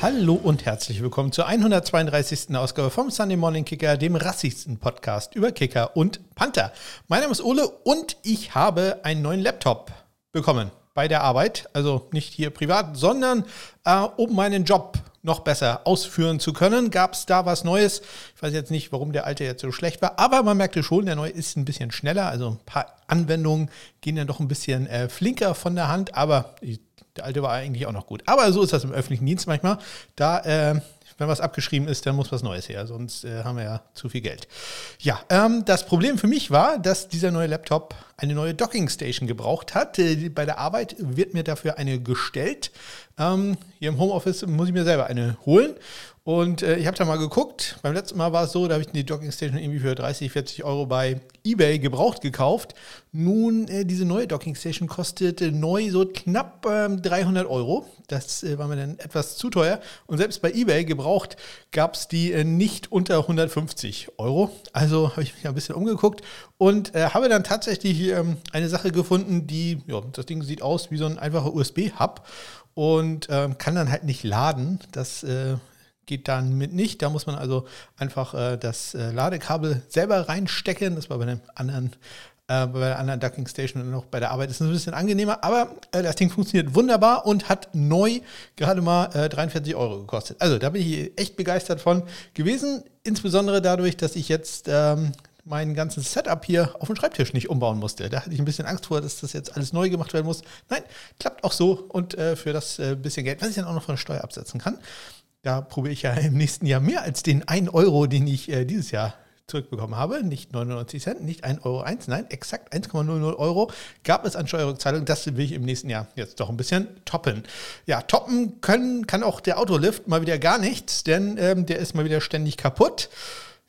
Hallo und herzlich willkommen zur 132. Ausgabe vom Sunday Morning Kicker, dem rassigsten Podcast über Kicker und Panther. Mein Name ist Ole und ich habe einen neuen Laptop bekommen bei der Arbeit. Also nicht hier privat, sondern äh, um meinen Job noch besser ausführen zu können. Gab es da was Neues? Ich weiß jetzt nicht, warum der alte jetzt so schlecht war, aber man merkte schon, der neue ist ein bisschen schneller. Also ein paar Anwendungen gehen dann doch ein bisschen äh, flinker von der Hand, aber der alte war eigentlich auch noch gut. Aber so ist das im öffentlichen Dienst manchmal. Da äh, wenn was abgeschrieben ist, dann muss was Neues her, sonst äh, haben wir ja zu viel Geld. Ja, ähm, das Problem für mich war, dass dieser neue Laptop eine neue Docking Station gebraucht hat. Äh, bei der Arbeit wird mir dafür eine gestellt. Ähm, hier im Homeoffice muss ich mir selber eine holen. Und äh, ich habe da mal geguckt. Beim letzten Mal war es so, da habe ich die Docking Station irgendwie für 30, 40 Euro bei eBay gebraucht gekauft. Nun, äh, diese neue Docking Station kostet äh, neu so knapp 300 ähm, Euro. Das äh, war mir dann etwas zu teuer. Und selbst bei eBay gebraucht gab es die äh, nicht unter 150 Euro. Also habe ich mich ein bisschen umgeguckt und äh, habe dann tatsächlich ähm, eine Sache gefunden, die, ja, das Ding sieht aus wie so ein einfacher USB-Hub und ähm, kann dann halt nicht laden. Das geht dann mit nicht. Da muss man also einfach äh, das äh, Ladekabel selber reinstecken. Das war bei einem anderen äh, bei der anderen Ducking Station und auch bei der Arbeit ist es ein bisschen angenehmer, aber äh, das Ding funktioniert wunderbar und hat neu gerade mal äh, 43 Euro gekostet. Also da bin ich echt begeistert von gewesen, insbesondere dadurch, dass ich jetzt ähm, mein ganzes Setup hier auf dem Schreibtisch nicht umbauen musste. Da hatte ich ein bisschen Angst vor, dass das jetzt alles neu gemacht werden muss. Nein, klappt auch so und äh, für das äh, bisschen Geld, was ich dann auch noch von der Steuer absetzen kann, da probiere ich ja im nächsten Jahr mehr als den 1 Euro, den ich äh, dieses Jahr zurückbekommen habe. Nicht 99 Cent, nicht 1,01 Euro, nein, exakt 1,00 Euro gab es an Steuerrückzahlung. Das will ich im nächsten Jahr jetzt doch ein bisschen toppen. Ja, toppen können kann auch der Autolift mal wieder gar nichts, denn ähm, der ist mal wieder ständig kaputt.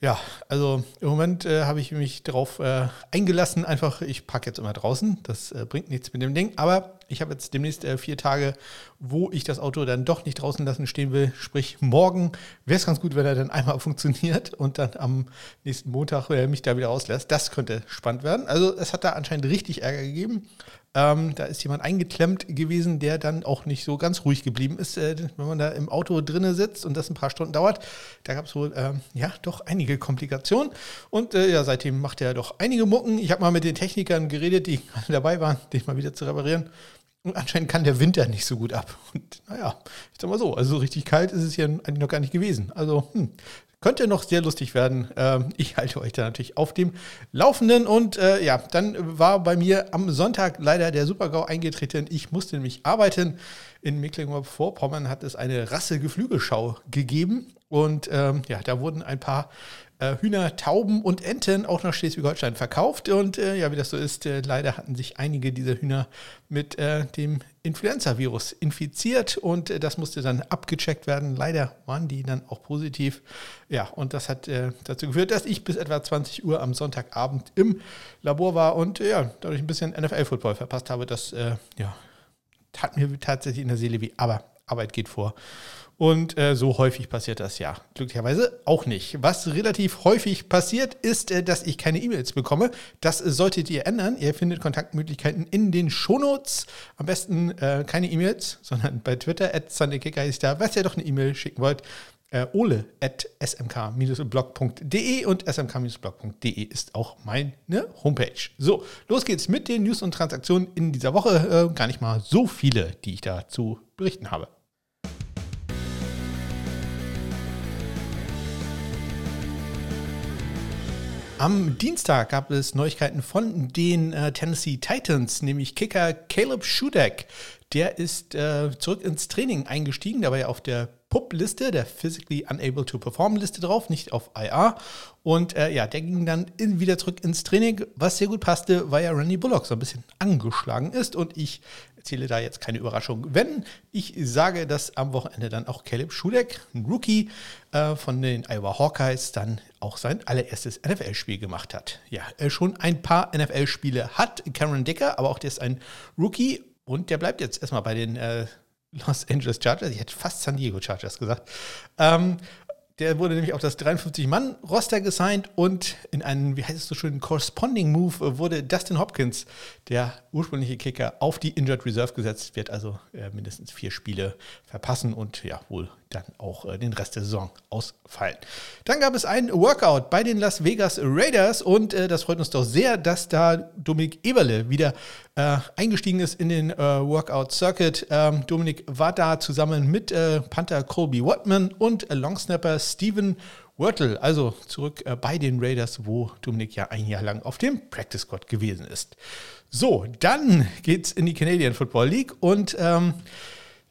Ja, also im Moment äh, habe ich mich darauf äh, eingelassen, einfach, ich packe jetzt immer draußen, das äh, bringt nichts mit dem Ding, aber ich habe jetzt demnächst äh, vier Tage, wo ich das Auto dann doch nicht draußen lassen stehen will, sprich morgen wäre es ganz gut, wenn er dann einmal funktioniert und dann am nächsten Montag äh, mich da wieder auslässt. Das könnte spannend werden. Also es hat da anscheinend richtig Ärger gegeben. Ähm, da ist jemand eingeklemmt gewesen, der dann auch nicht so ganz ruhig geblieben ist, äh, wenn man da im Auto drinnen sitzt und das ein paar Stunden dauert. Da gab es wohl ähm, ja doch einige Komplikationen und äh, ja seitdem macht er doch einige Mucken. Ich habe mal mit den Technikern geredet, die dabei waren, den mal wieder zu reparieren. Und anscheinend kann der Winter nicht so gut ab. Und naja, ich sag mal so, also so richtig kalt ist es ja eigentlich noch gar nicht gewesen. Also hm, könnte noch sehr lustig werden. Ähm, ich halte euch da natürlich auf dem Laufenden. Und äh, ja, dann war bei mir am Sonntag leider der Supergau eingetreten. Ich musste nämlich arbeiten. In Mecklenburg-Vorpommern hat es eine Rassegeflügelschau gegeben. Und ähm, ja, da wurden ein paar äh, Hühner, Tauben und Enten auch nach Schleswig-Holstein verkauft. Und äh, ja, wie das so ist, äh, leider hatten sich einige dieser Hühner mit äh, dem Influenza-Virus infiziert und äh, das musste dann abgecheckt werden. Leider waren die dann auch positiv. Ja, und das hat äh, dazu geführt, dass ich bis etwa 20 Uhr am Sonntagabend im Labor war und ja, dadurch ein bisschen NFL-Football verpasst habe. Das ja, tat mir tatsächlich in der Seele wie, aber Arbeit geht vor. Und äh, so häufig passiert das ja. Glücklicherweise auch nicht. Was relativ häufig passiert, ist, äh, dass ich keine E-Mails bekomme. Das solltet ihr ändern. Ihr findet Kontaktmöglichkeiten in den Shownotes. Am besten äh, keine E-Mails, sondern bei Twitter, at SundayKicker ist da. Was ihr doch eine E-Mail schicken wollt, äh, ole at smk-blog.de und smk-blog.de ist auch meine Homepage. So, los geht's mit den News und Transaktionen in dieser Woche. Äh, gar nicht mal so viele, die ich da zu berichten habe. Am Dienstag gab es Neuigkeiten von den äh, Tennessee Titans, nämlich Kicker Caleb Schudeck. Der ist äh, zurück ins Training eingestiegen, dabei auf der PUP-Liste, der Physically Unable to Perform-Liste drauf, nicht auf IR. Und äh, ja, der ging dann in, wieder zurück ins Training. Was sehr gut passte, weil ja Randy Bullock so ein bisschen angeschlagen ist. Und ich erzähle da jetzt keine Überraschung, wenn ich sage, dass am Wochenende dann auch Caleb Schudeck, ein Rookie äh, von den Iowa Hawkeyes, dann auch sein allererstes NFL-Spiel gemacht hat. Ja, er schon ein paar NFL-Spiele hat, Cameron Dicker, aber auch der ist ein Rookie und der bleibt jetzt erstmal bei den äh, Los Angeles Chargers, ich hätte fast San Diego Chargers gesagt. Ähm, der wurde nämlich auf das 53-Mann-Roster gesigned und in einen, wie heißt es so schön, Corresponding Move wurde Dustin Hopkins, der ursprüngliche Kicker, auf die Injured Reserve gesetzt, wird also äh, mindestens vier Spiele verpassen und ja, wohl dann auch äh, den Rest der Saison ausfallen. Dann gab es ein Workout bei den Las Vegas Raiders und äh, das freut uns doch sehr, dass da Dominik Eberle wieder äh, eingestiegen ist in den äh, Workout Circuit. Ähm, Dominik war da zusammen mit äh, Panther Colby Watman und Longsnapper Steven Wörtel, also zurück bei den Raiders, wo Dominik ja ein Jahr lang auf dem Practice Squad gewesen ist. So, dann geht's in die Canadian Football League und ähm,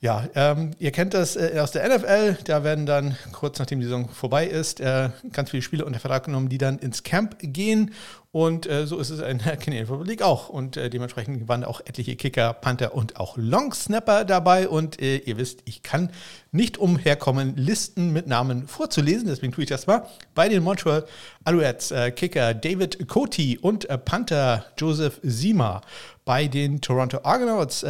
ja, ähm, ihr kennt das äh, aus der NFL. Da werden dann kurz nachdem die Saison vorbei ist, äh, ganz viele Spiele unter Vertrag genommen, die dann ins Camp gehen. Und äh, so ist es in der Canadian Football League auch. Und äh, dementsprechend waren auch etliche Kicker, Panther und auch Long Snapper dabei. Und äh, ihr wisst, ich kann nicht umherkommen, Listen mit Namen vorzulesen. Deswegen tue ich das mal. Bei den Montreal Alouettes äh, Kicker David Coty und Panther Joseph Sima. Bei den Toronto Argonauts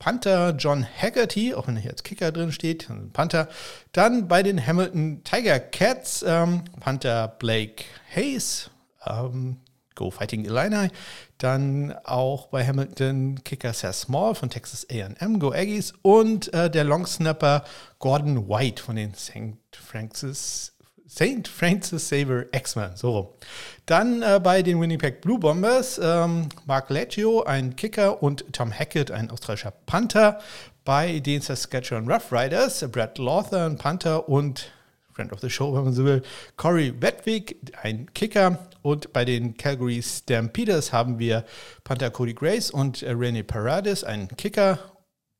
Panther John Haggerty, auch wenn er hier als Kicker drin steht, Panther. Dann bei den Hamilton Tiger Cats, ähm, Panther Blake Hayes, ähm, Go Fighting Illini. Dann auch bei Hamilton Kicker Seth Small von Texas AM, Go Aggies. Und äh, der Long Snapper Gordon White von den St. Francis St. Francis Xavier X-Men, so rum. Dann äh, bei den Winnipeg Blue Bombers ähm, Mark Leggio, ein Kicker, und Tom Hackett, ein australischer Panther. Bei den Saskatchewan Rough Riders Brad Lawther, ein Panther und Friend of the Show, wenn man so will, Corey Wedwig, ein Kicker. Und bei den Calgary Stampeders haben wir Panther Cody Grace und äh, René Paradis, ein Kicker.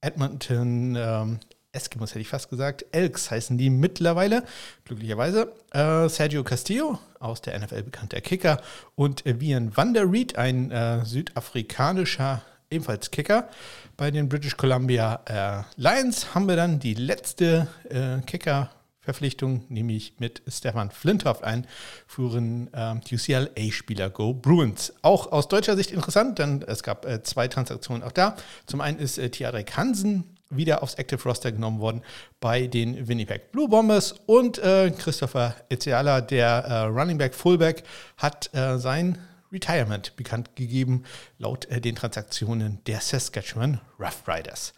Edmonton ähm, Eskimos hätte ich fast gesagt. Elks heißen die mittlerweile, glücklicherweise. Äh, Sergio Castillo, aus der NFL bekannter Kicker. Und Vian van der Reed, ein äh, südafrikanischer, ebenfalls Kicker. Bei den British Columbia äh, Lions haben wir dann die letzte äh, Kicker- Verpflichtung, nämlich mit Stefan Flinthoff, ein früheren äh, UCLA-Spieler Go Bruins. Auch aus deutscher Sicht interessant, denn es gab äh, zwei Transaktionen auch da. Zum einen ist äh, Tiarek Hansen wieder aufs Active Roster genommen worden bei den Winnipeg Blue Bombers. Und äh, Christopher Ezeala, der äh, Running Back Fullback, hat äh, sein Retirement bekannt gegeben, laut äh, den Transaktionen der Saskatchewan Rough Riders.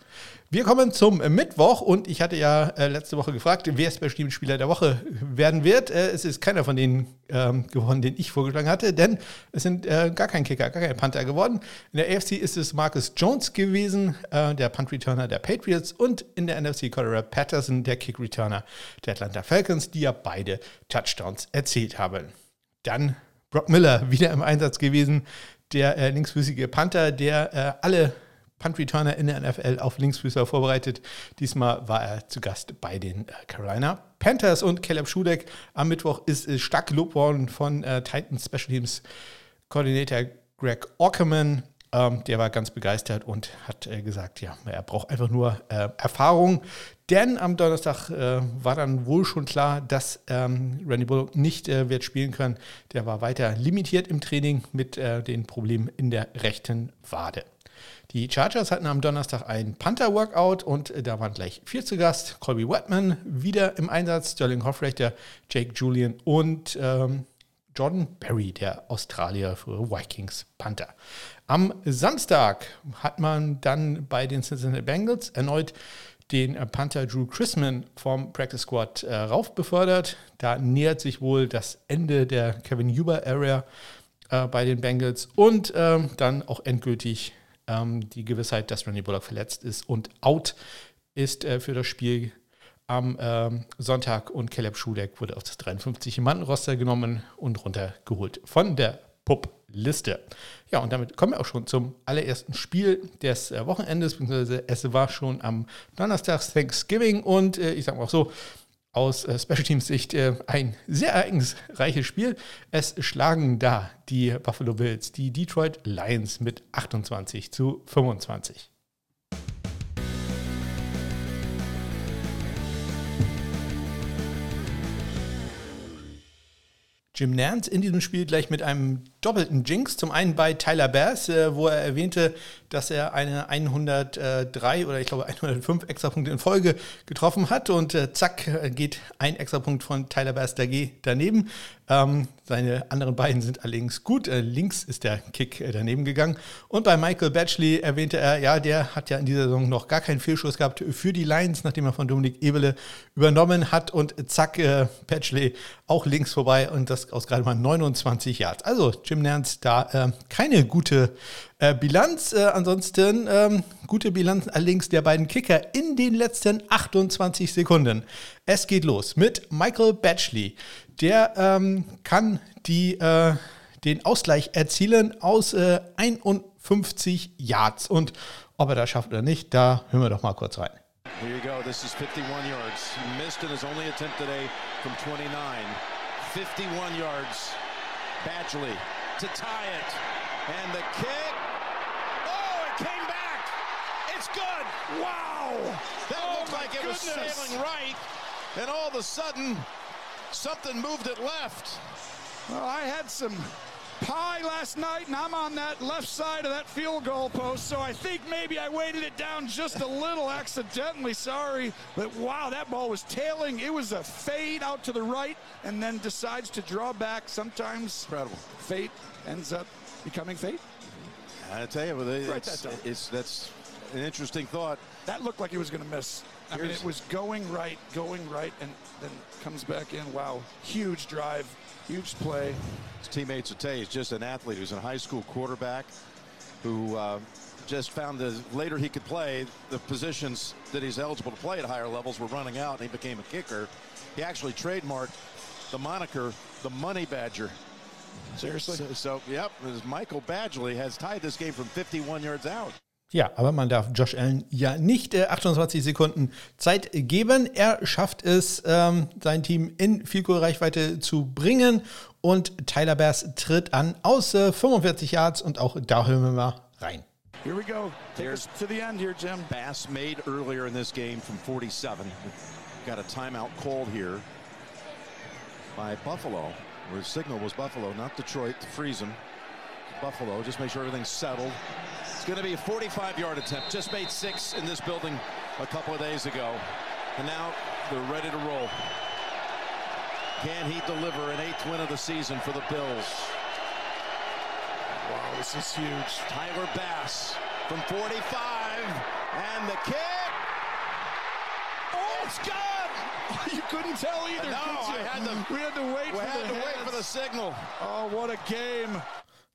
Wir kommen zum Mittwoch und ich hatte ja äh, letzte Woche gefragt, wer es bestimmt Spieler der Woche werden wird. Äh, es ist keiner von denen ähm, geworden, den ich vorgeschlagen hatte, denn es sind äh, gar kein Kicker, gar kein Panther geworden. In der AFC ist es Marcus Jones gewesen, äh, der Punt-Returner der Patriots und in der NFC Colorado Patterson, der Kick-Returner der Atlanta Falcons, die ja beide Touchdowns erzielt haben. Dann Brock Miller wieder im Einsatz gewesen, der äh, linksfüßige Panther, der äh, alle Punt-Returner in der NFL auf Linksfüßer vorbereitet. Diesmal war er zu Gast bei den äh, Carolina Panthers und Caleb Schudeck. Am Mittwoch ist äh, stark gelobt worden von äh, Titans Special Teams Koordinator Greg Ockerman. Ähm, der war ganz begeistert und hat äh, gesagt, ja, er braucht einfach nur äh, Erfahrung. Denn am Donnerstag äh, war dann wohl schon klar, dass ähm, Randy Bullock nicht äh, wird spielen können. Der war weiter limitiert im Training mit äh, den Problemen in der rechten Wade. Die Chargers hatten am Donnerstag ein Panther-Workout und äh, da waren gleich vier zu Gast. Colby Whitman wieder im Einsatz, Sterling Hoffrechter, Jake Julian und ähm, Jordan Berry, der Australier für Vikings Panther. Am Samstag hat man dann bei den Cincinnati Bengals erneut den Panther Drew Chrisman vom Practice Squad äh, rauf befördert. Da nähert sich wohl das Ende der Kevin Huber-Area äh, bei den Bengals. Und ähm, dann auch endgültig ähm, die Gewissheit, dass Randy Bullock verletzt ist und out ist äh, für das Spiel. Am ähm, Sonntag und Caleb Schudeck wurde auf das 53-Mann-Roster genommen und runtergeholt von der Pup-Liste. Ja, und damit kommen wir auch schon zum allerersten Spiel des äh, Wochenendes, beziehungsweise es war schon am Donnerstag Thanksgiving und äh, ich sage mal auch so, aus äh, Special Teams Sicht äh, ein sehr ereignisreiches Spiel. Es schlagen da die Buffalo Bills die Detroit Lions mit 28 zu 25. Jim Nance in diesem Spiel gleich mit einem doppelten Jinx. Zum einen bei Tyler Bass, äh, wo er erwähnte, dass er eine 103 oder ich glaube 105 Extrapunkte in Folge getroffen hat und äh, zack geht ein Extrapunkt von Tyler Bass daneben. Ähm, seine anderen beiden sind allerdings gut. Äh, links ist der Kick äh, daneben gegangen. Und bei Michael Batchley erwähnte er, ja, der hat ja in dieser Saison noch gar keinen Fehlschuss gehabt für die Lions, nachdem er von Dominik Ebele übernommen hat. Und zack, äh, Batchley auch links vorbei und das aus gerade mal 29 Yards. Also Jim Nance da äh, keine gute äh, Bilanz. Äh, ansonsten ähm, gute Bilanz allerdings der beiden Kicker in den letzten 28 Sekunden. Es geht los mit Michael Batchley. Der ähm, kann die, äh, den Ausgleich erzielen aus äh, 51 Yards. Und ob er das schafft oder nicht, da hören wir doch mal kurz rein. Here you go. This is 51 yards. He missed in his only attempt today from 29. 51 yards. Badgley to tie it. And the kick. Oh, it came back. It's good. Wow. That oh looked like it goodness. was sailing right. And all of a sudden, something moved it left. Well, I had some pie last night, and I'm on that left side of that field goal post, so I think maybe I weighted it down just a little accidentally. Sorry. But wow, that ball was tailing. It was a fade out to the right and then decides to draw back. Sometimes Incredible. fate ends up becoming fate. I tell you, it's, that it's, that's an interesting thought. That looked like he was going to miss. I mean, it was going right, going right, and then comes back in. Wow, huge drive, huge play. His tell you he's just an athlete. He's a high school quarterback who uh, just found that later he could play the positions that he's eligible to play at higher levels were running out, and he became a kicker. He actually trademarked the moniker the Money Badger. Seriously? So, so yep, Michael Badgley has tied this game from 51 yards out. Ja, aber man darf Josh Allen ja nicht äh, 28 Sekunden Zeit geben. Er schafft es, ähm, sein Team in viel Reichweite zu bringen. Und Tyler Bass tritt an aus äh, 45 Yards und auch da hören wir mal rein. Here we go. Take Here's us to the end here, Jim. Bass made earlier in this game from 47. Got a timeout called here by Buffalo. Where the signal was Buffalo, not Detroit, to freeze them. Buffalo, just make sure everything's settled. It's going to be a 45-yard attempt. Just made six in this building a couple of days ago. And now they're ready to roll. Can he deliver an eighth win of the season for the Bills? Wow, this is huge. Tyler Bass from 45. And the kick. Oh, it's good. you couldn't tell either. No, I had to. We had to wait. We had to hands. wait for the signal. Oh, what a game!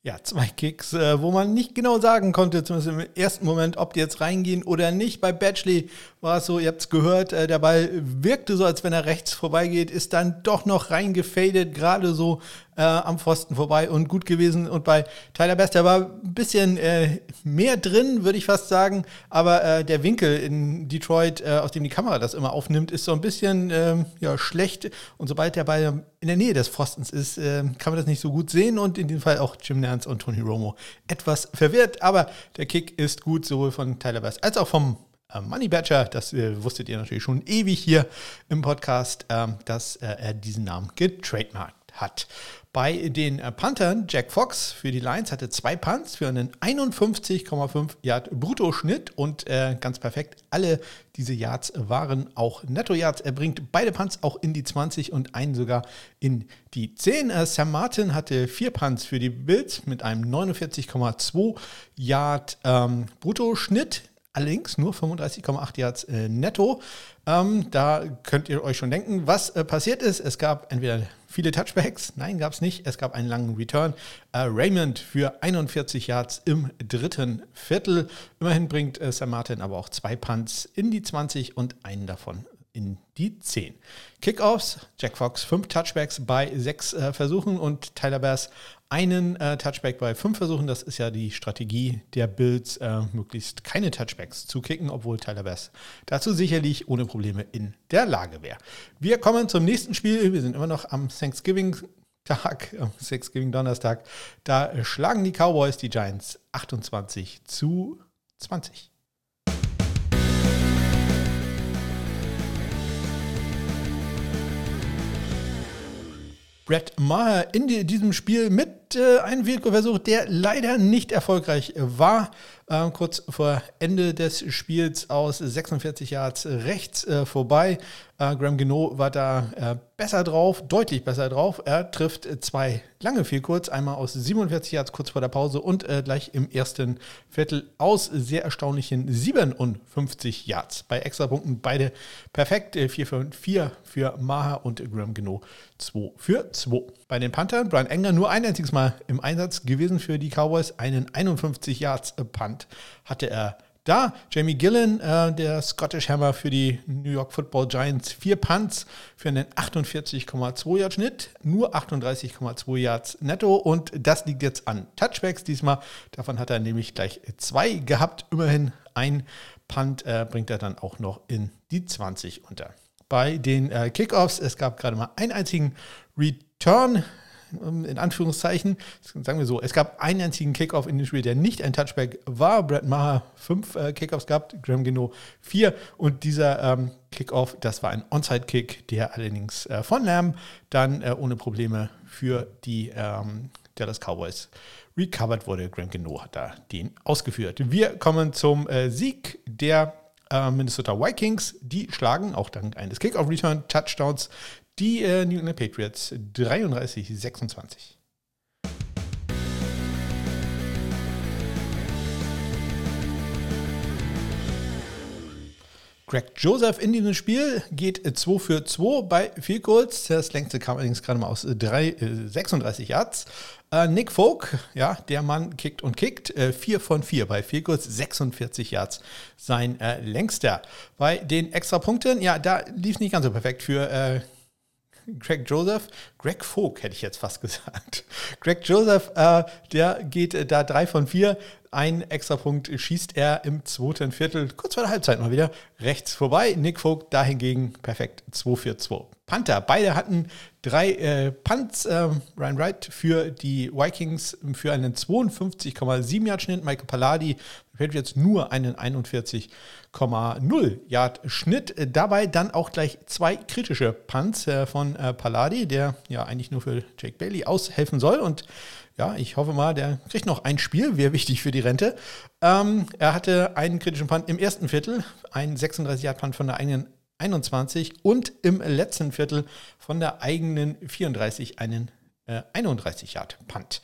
Ja, zwei Kicks, äh, wo man nicht genau sagen konnte, zumindest im ersten Moment, ob die jetzt reingehen oder nicht. Bei Batchley war es so, ihr habt es gehört, äh, der Ball wirkte so, als wenn er rechts vorbeigeht, ist dann doch noch reingefadet, gerade so äh, am Pfosten vorbei und gut gewesen. Und bei Tyler Best, der war ein bisschen äh, mehr drin, würde ich fast sagen. Aber äh, der Winkel in Detroit, äh, aus dem die Kamera das immer aufnimmt, ist so ein bisschen ähm, ja, schlecht. Und sobald der Ball in der Nähe des Pfostens ist, äh, kann man das nicht so gut sehen. Und in dem Fall auch Jim Nance und Tony Romo etwas verwirrt. Aber der Kick ist gut, sowohl von Tyler Best als auch vom äh, Money Badger, das äh, wusstet ihr natürlich schon ewig hier im Podcast, äh, dass er diesen Namen getrademarkt hat. Bei den äh, Panthern, Jack Fox für die Lions hatte zwei Punts für einen 51,5 Yard Bruttoschnitt und äh, ganz perfekt. Alle diese Yards waren auch Netto-Yards. Er bringt beide Punts auch in die 20 und einen sogar in die 10. Äh, Sam Martin hatte vier Punts für die Bills mit einem 49,2 Yard ähm, Bruttoschnitt. Allerdings nur 35,8 Yards äh, netto. Ähm, da könnt ihr euch schon denken, was äh, passiert ist. Es gab entweder viele Touchbacks, nein, gab es nicht. Es gab einen langen Return. Äh, Raymond für 41 Yards im dritten Viertel. Immerhin bringt äh, Sam Martin aber auch zwei Punts in die 20 und einen davon in die 10. Kickoffs, Jack Fox fünf Touchbacks bei sechs äh, Versuchen und Tyler Bass einen äh, Touchback bei fünf Versuchen. Das ist ja die Strategie der Bills, äh, möglichst keine Touchbacks zu kicken, obwohl Tyler Bass dazu sicherlich ohne Probleme in der Lage wäre. Wir kommen zum nächsten Spiel. Wir sind immer noch am Thanksgiving. Tag, am Thanksgiving Donnerstag, da schlagen die Cowboys die Giants 28 zu 20. Brett Maher in diesem Spiel mit äh, einen Field-Goal-Versuch, der leider nicht erfolgreich war. Äh, kurz vor Ende des Spiels aus 46 Yards rechts äh, vorbei. Äh, Graham Geno war da äh, besser drauf, deutlich besser drauf. Er trifft zwei lange viel kurz, einmal aus 47 Yards kurz vor der Pause und äh, gleich im ersten Viertel aus sehr erstaunlichen 57 Yards. Bei Extrapunkten beide perfekt. 4 für 4 für Maha und Graham Geno 2 für 2. Bei den Panthern, Brian Enger nur ein einziges Mal im Einsatz gewesen für die Cowboys. Einen 51 Yards Punt hatte er da Jamie Gillen, äh, der Scottish Hammer für die New York Football Giants, vier Punts für einen 48,2 Yard Schnitt, nur 38,2 Yards netto und das liegt jetzt an Touchbacks diesmal. Davon hat er nämlich gleich zwei gehabt. Immerhin ein Punt äh, bringt er dann auch noch in die 20 unter. Bei den äh, Kickoffs, es gab gerade mal einen einzigen Return in Anführungszeichen. Sagen wir so, es gab einen einzigen Kickoff in dem Spiel, der nicht ein Touchback war. Brad Maher fünf äh, Kickoffs gehabt, Graham Geno vier. Und dieser ähm, Kickoff, das war ein Onside-Kick, der allerdings äh, von Lamb dann äh, ohne Probleme für die ähm, Dallas Cowboys recovered wurde. Graham Geno hat da den ausgeführt. Wir kommen zum äh, Sieg der äh, Minnesota Vikings. Die schlagen auch dank eines Kickoff-Return-Touchdowns die äh, New England Patriots 33, 26. Greg Joseph in diesem Spiel geht 2 für 2 bei Field Goals. Das längste kam allerdings gerade mal aus 3, äh, 36 Yards. Äh, Nick Folk, ja, der Mann kickt und kickt. Äh, 4 von 4 bei Field Goals, 46 Yards sein äh, längster. Bei den Extrapunkten, ja, da lief es nicht ganz so perfekt für äh, Greg Joseph, Greg Vogt hätte ich jetzt fast gesagt. Greg Joseph, äh, der geht äh, da drei von vier. Ein extra Punkt schießt er im zweiten Viertel, kurz vor der Halbzeit mal wieder, rechts vorbei. Nick Vogt dahingegen perfekt 2 für 2. Panther, beide hatten drei äh, Punts. Äh, Ryan Wright für die Vikings für einen 52,7 Yard Schnitt. Michael Palladi Patriots nur einen 41,0 Yard Schnitt. Dabei dann auch gleich zwei kritische Punts äh, von äh, Palladi, der ja eigentlich nur für Jake Bailey aushelfen soll. Und ja, ich hoffe mal, der kriegt noch ein Spiel, wäre wichtig für die Rente. Ähm, er hatte einen kritischen Punt im ersten Viertel, einen 36-Yard-Punt von der eigenen 21 und im letzten Viertel von der eigenen 34 einen äh, 31-Yard-Punt.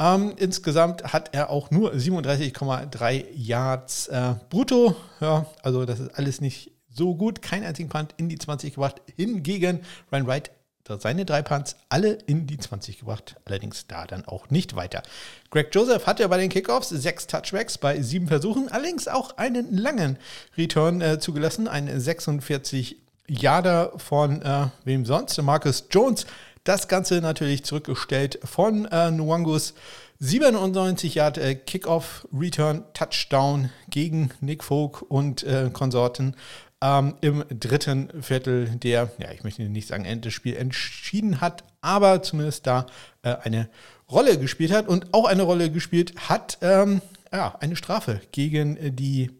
Ähm, insgesamt hat er auch nur 37,3 Yards äh, brutto. Ja, also das ist alles nicht so gut. Kein einzigen Punt in die 20 gebracht. Hingegen Ryan Wright seine drei Punts alle in die 20 gebracht. Allerdings da dann auch nicht weiter. Greg Joseph hatte bei den Kickoffs sechs Touchbacks bei sieben Versuchen. Allerdings auch einen langen Return äh, zugelassen. Ein 46 Yarder von äh, wem sonst? Marcus Jones das Ganze natürlich zurückgestellt von äh, Nwangus. 97 Yard äh, Kickoff Return Touchdown gegen Nick Folk und äh, Konsorten ähm, im dritten Viertel, der, ja, ich möchte nicht sagen, Ende des Spiels entschieden hat, aber zumindest da äh, eine Rolle gespielt hat und auch eine Rolle gespielt hat, ähm, ja, eine Strafe gegen die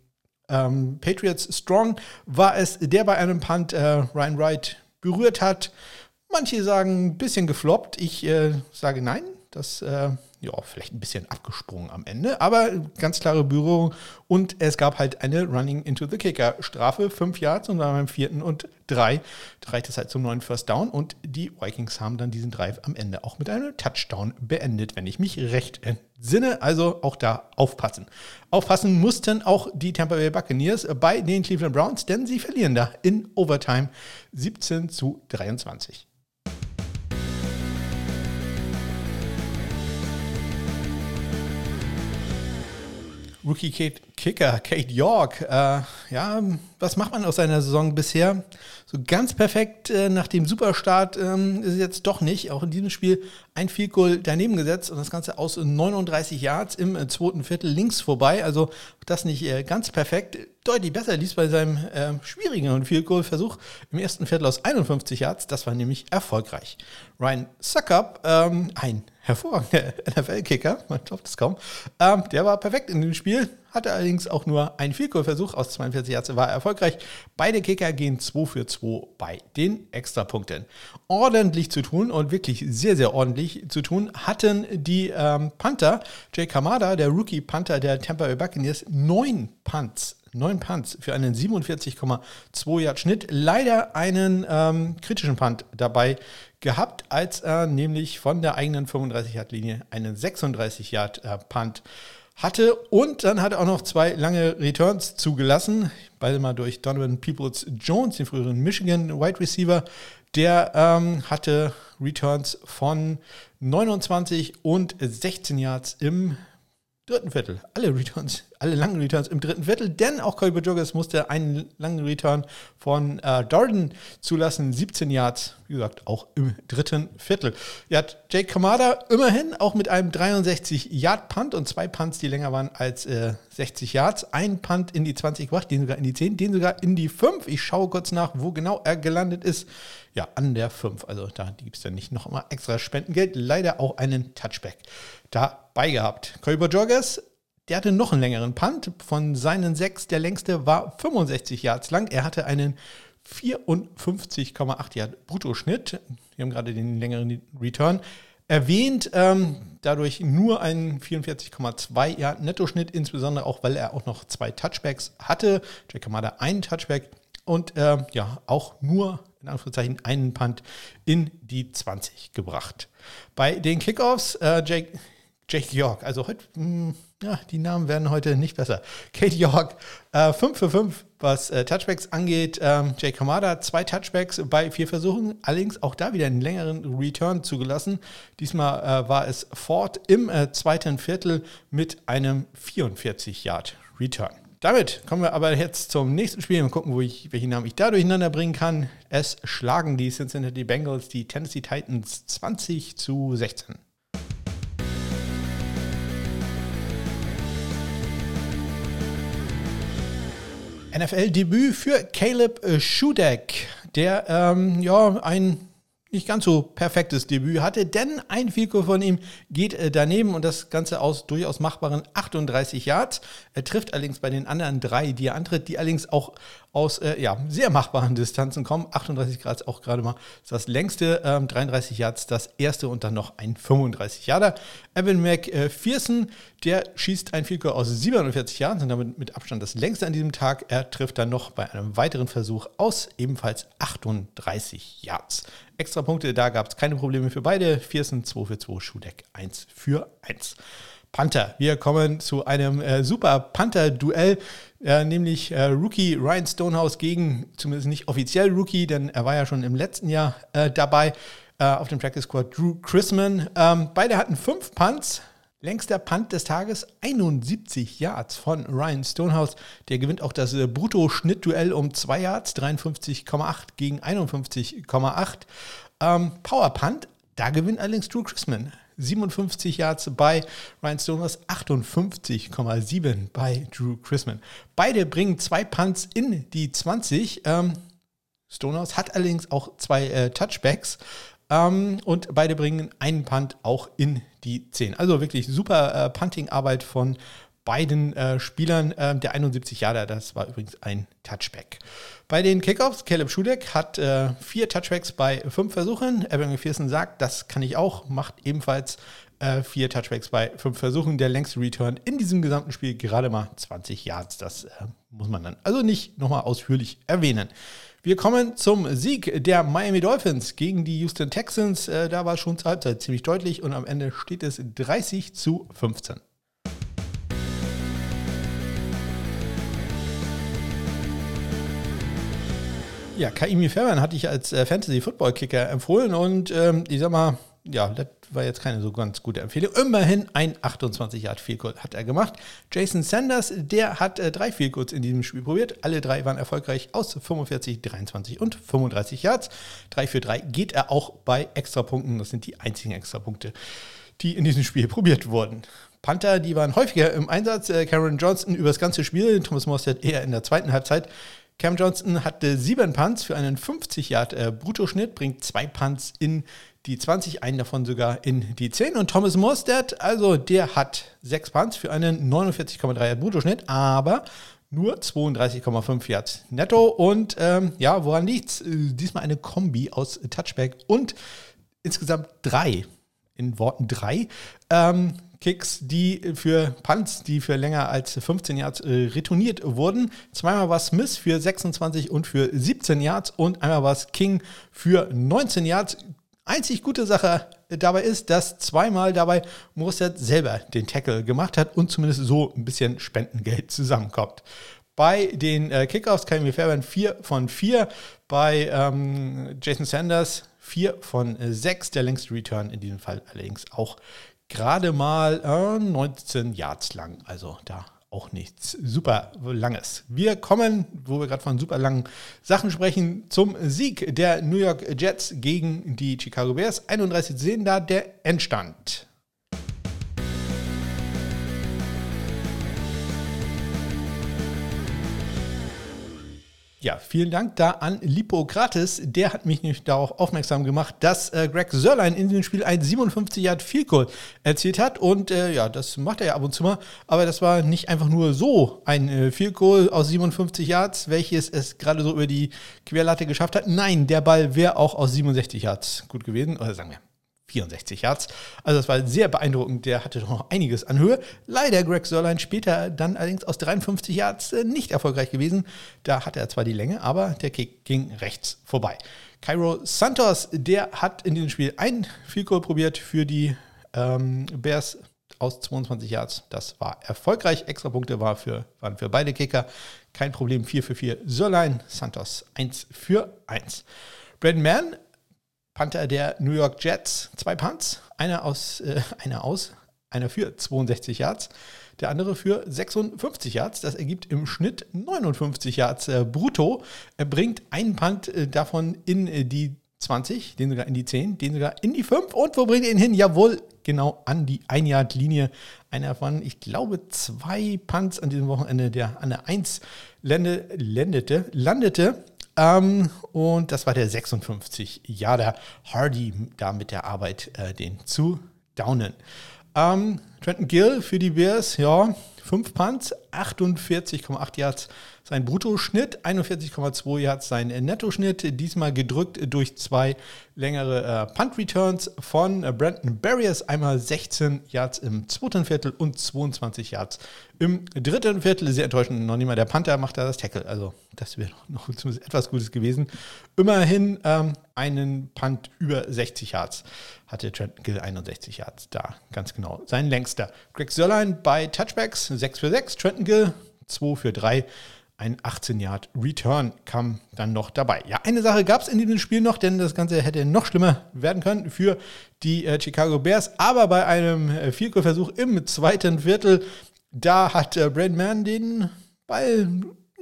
ähm, Patriots Strong war es, der bei einem Punt äh, Ryan Wright berührt hat. Manche sagen ein bisschen gefloppt. Ich äh, sage nein. Das, äh, ja, vielleicht ein bisschen abgesprungen am Ende, aber ganz klare Berührung. Und es gab halt eine Running into the Kicker Strafe, fünf Yards und dann beim vierten und drei reicht es halt zum neuen First Down. Und die Vikings haben dann diesen Drive am Ende auch mit einem Touchdown beendet, wenn ich mich recht entsinne. Also auch da aufpassen. Aufpassen mussten auch die Tampa Bay Buccaneers bei den Cleveland Browns, denn sie verlieren da in Overtime 17 zu 23. Rookie Kicker Kate York. Äh, ja, was macht man aus seiner Saison bisher? So ganz perfekt äh, nach dem Superstart ähm, ist es jetzt doch nicht. Auch in diesem Spiel ein Field Goal daneben gesetzt und das Ganze aus 39 Yards im äh, zweiten Viertel links vorbei. Also das nicht äh, ganz perfekt. Deutlich besser ließ bei seinem äh, schwierigen Field Goal Versuch im ersten Viertel aus 51 Yards. Das war nämlich erfolgreich. Ryan Suckup, ähm, ein hervorragender NFL-Kicker, man glaubt es kaum, ähm, der war perfekt in dem Spiel hatte allerdings auch nur einen Vielkurversuch aus 42 Yards, war erfolgreich. Beide Kicker gehen 2 für 2 bei den Extrapunkten. Ordentlich zu tun und wirklich sehr, sehr ordentlich zu tun hatten die ähm, Panther. Jay Kamada, der Rookie-Panther der Tampa Bay Buccaneers, neun Punts neun Punts für einen 47,2 Yard Schnitt. Leider einen ähm, kritischen Punt dabei gehabt, als er nämlich von der eigenen 35 Yard Linie einen 36 Yard äh, Punt hatte und dann hat er auch noch zwei lange Returns zugelassen, beide mal durch Donovan Peoples Jones, den früheren Michigan Wide Receiver. Der ähm, hatte Returns von 29 und 16 Yards im dritten Viertel. Alle Returns, alle langen Returns im dritten Viertel, denn auch Colby Joggers musste einen langen Return von äh, Darden zulassen. 17 Yards, wie gesagt, auch im dritten Viertel. Ja, Jake Kamada immerhin auch mit einem 63-Yard-Punt und zwei Punts, die länger waren als äh, 60 Yards. Ein Punt in die 20 gebracht, den sogar in die 10, den sogar in die 5. Ich schaue kurz nach, wo genau er gelandet ist. Ja, an der 5. Also da gibt es dann nicht noch mal extra Spendengeld. Leider auch einen Touchback dabei gehabt. Colby Joggers, der hatte noch einen längeren Punt. Von seinen sechs, der längste war 65 Yards lang. Er hatte einen 54,8 Yard Bruttoschnitt. Wir haben gerade den längeren Return erwähnt. Ähm, dadurch nur einen 44,2 Yard Nettoschnitt, insbesondere auch, weil er auch noch zwei Touchbacks hatte. Jack Kamada einen Touchback und äh, ja, auch nur in Anführungszeichen einen Punt in die 20 gebracht. Bei den Kickoffs, äh, Jake, Jake York, also heute, mh, hm, ja, die Namen werden heute nicht besser. Kate York, äh, 5 für 5, was äh, Touchbacks angeht. Ähm, Jake Hamada, zwei Touchbacks bei vier Versuchen, allerdings auch da wieder einen längeren Return zugelassen. Diesmal äh, war es Ford im äh, zweiten Viertel mit einem 44-Yard-Return. Damit kommen wir aber jetzt zum nächsten Spiel und gucken, wo ich, welchen Namen ich da durcheinander bringen kann. Es schlagen die Cincinnati Bengals die Tennessee Titans 20 zu 16. NFL-Debüt für Caleb Schudeck, der ähm, ja ein nicht ganz so perfektes Debüt hatte, denn ein Vielkur von ihm geht äh, daneben und das Ganze aus durchaus machbaren 38 Yards. Er trifft allerdings bei den anderen drei, die er antritt, die allerdings auch aus äh, ja, sehr machbaren Distanzen kommen. 38 Grad auch gerade mal das längste, ähm, 33 Yards das erste und dann noch ein 35 Yarder. Evan McPherson, der schießt ein Vielkur aus 47 Yards und damit mit Abstand das längste an diesem Tag. Er trifft dann noch bei einem weiteren Versuch aus ebenfalls 38 Yards. Extra Punkte, da gab es keine Probleme für beide. Viersen 2 für 2, Schudeck 1 für 1. Panther. Wir kommen zu einem äh, super Panther-Duell, äh, nämlich äh, Rookie Ryan Stonehouse gegen, zumindest nicht offiziell Rookie, denn er war ja schon im letzten Jahr äh, dabei, äh, auf dem Practice Squad Drew Chrisman. Ähm, beide hatten fünf Punts, Längster Punt des Tages, 71 Yards von Ryan Stonehouse. Der gewinnt auch das äh, Brutto-Schnittduell um 2 Yards, 53,8 gegen 51,8. Ähm, Power Punt, da gewinnt allerdings Drew Chrisman. 57 Yards bei Ryan Stonehouse, 58,7 bei Drew Chrisman. Beide bringen zwei Punts in die 20. Ähm, Stonehouse hat allerdings auch zwei äh, Touchbacks. Ähm, und beide bringen einen Punt auch in die 10. Also wirklich super äh, Punting-Arbeit von beiden äh, Spielern. Äh, der 71 Jahre, das war übrigens ein Touchback. Bei den Kickoffs, Caleb Schudeck hat äh, vier Touchbacks bei fünf Versuchen. Evan McPherson sagt, das kann ich auch, macht ebenfalls äh, vier Touchbacks bei fünf Versuchen. Der längste Return in diesem gesamten Spiel gerade mal 20 Yards. Das äh, muss man dann also nicht nochmal ausführlich erwähnen. Wir kommen zum Sieg der Miami Dolphins gegen die Houston Texans. Äh, da war es schon zur Halbzeit ziemlich deutlich und am Ende steht es 30 zu 15. Ja, Kaimi Fairman hatte ich als äh, Fantasy-Football-Kicker empfohlen und ähm, ich sag mal, ja, das war jetzt keine so ganz gute Empfehlung. Immerhin ein 28 Yard Field hat er gemacht. Jason Sanders, der hat äh, drei Field in diesem Spiel probiert. Alle drei waren erfolgreich aus 45, 23 und 35 Yards. 3 für 3 geht er auch bei Extrapunkten. Das sind die einzigen Extrapunkte, die in diesem Spiel probiert wurden. Panther, die waren häufiger im Einsatz. Äh, Cameron Johnston über das ganze Spiel, Thomas Mostert eher in der zweiten Halbzeit. Cam Johnston hatte sieben Punts für einen 50 Yard äh, Bruttoschnitt, bringt zwei Punts in die 20, einen davon sogar in die 10. Und Thomas Morstead, also der hat 6 Punts für einen 49,3 Yard Bruttoschnitt, aber nur 32,5 Yards netto. Und ähm, ja, woran liegt's? Äh, diesmal eine Kombi aus Touchback und insgesamt drei, in Worten drei, ähm, Kicks, die für Punts, die für länger als 15 Yards äh, retourniert wurden. Zweimal war Smith für 26 und für 17 Yards und einmal war King für 19 Yards. Einzig gute Sache dabei ist, dass zweimal dabei Mostert selber den Tackle gemacht hat und zumindest so ein bisschen Spendengeld zusammenkommt. Bei den äh, Kickoffs Kevin Fairbairn 4 von 4, bei ähm, Jason Sanders 4 von 6, der längste Return in diesem Fall allerdings auch gerade mal äh, 19 Yards lang. Also da auch nichts super langes. Wir kommen, wo wir gerade von super langen Sachen sprechen, zum Sieg der New York Jets gegen die Chicago Bears. 31 sehen da der Endstand. Ja, vielen Dank da an Lipokrates. Der hat mich nämlich darauf aufmerksam gemacht, dass äh, Greg Sörlein in diesem Spiel ein 57 Yard Field Goal erzielt hat. Und äh, ja, das macht er ja ab und zu mal. Aber das war nicht einfach nur so ein äh, Field Goal aus 57 Yards, welches es gerade so über die Querlatte geschafft hat. Nein, der Ball wäre auch aus 67 Yards gut gewesen. Oder sagen wir 64 Yards. Also das war sehr beeindruckend. Der hatte doch noch einiges an Höhe. Leider Greg Sörlein später dann allerdings aus 53 Yards äh, nicht erfolgreich gewesen. Da hatte er zwar die Länge, aber der Kick ging rechts vorbei. Cairo Santos, der hat in diesem Spiel ein Field Goal probiert für die ähm, Bears aus 22 Yards. Das war erfolgreich. Extra Punkte war für, waren für beide Kicker. Kein Problem. 4 für 4 Sörlein, Santos 1 für 1. Brandon Mann Panther der New York Jets, zwei Punts, einer aus, äh, einer aus, einer für 62 Yards, der andere für 56 Yards. Das ergibt im Schnitt 59 Yards äh, brutto. Er bringt einen Punt äh, davon in äh, die 20, den sogar in die 10, den sogar in die 5. Und wo bringt er ihn hin? Jawohl, genau an die 1-Yard-Linie. Einer von, ich glaube, zwei Punts an diesem Wochenende, der an der 1 landete, landete. Ähm, und das war der 56 Jahre Hardy da mit der Arbeit, äh, den zu downen. Ähm, Trenton Gill für die Bears, ja, 5 Punts, 48,8 Yards sein Bruttoschnitt, 41,2 Yards sein Nettoschnitt, diesmal gedrückt durch zwei längere äh, Punt-Returns von äh, Brandon Barriers, einmal 16 Yards im zweiten Viertel und 22 Yards im dritten Viertel. Sehr enttäuschend, noch nicht mal der Panther macht da das Tackle, also das wäre noch zumindest etwas Gutes gewesen. Immerhin ähm, einen Punt über 60 Yards hatte Trenton Gill 61 Yards da, ganz genau. Sein längster. Greg Sörlein bei Touchbacks 6 für 6, Trenton Gill 2 für 3 ein 18-Yard-Return kam dann noch dabei. Ja, eine Sache gab es in diesem Spiel noch, denn das Ganze hätte noch schlimmer werden können für die äh, Chicago Bears. Aber bei einem äh, Field-Versuch im zweiten Viertel, da hat äh, Brad Mann den Ball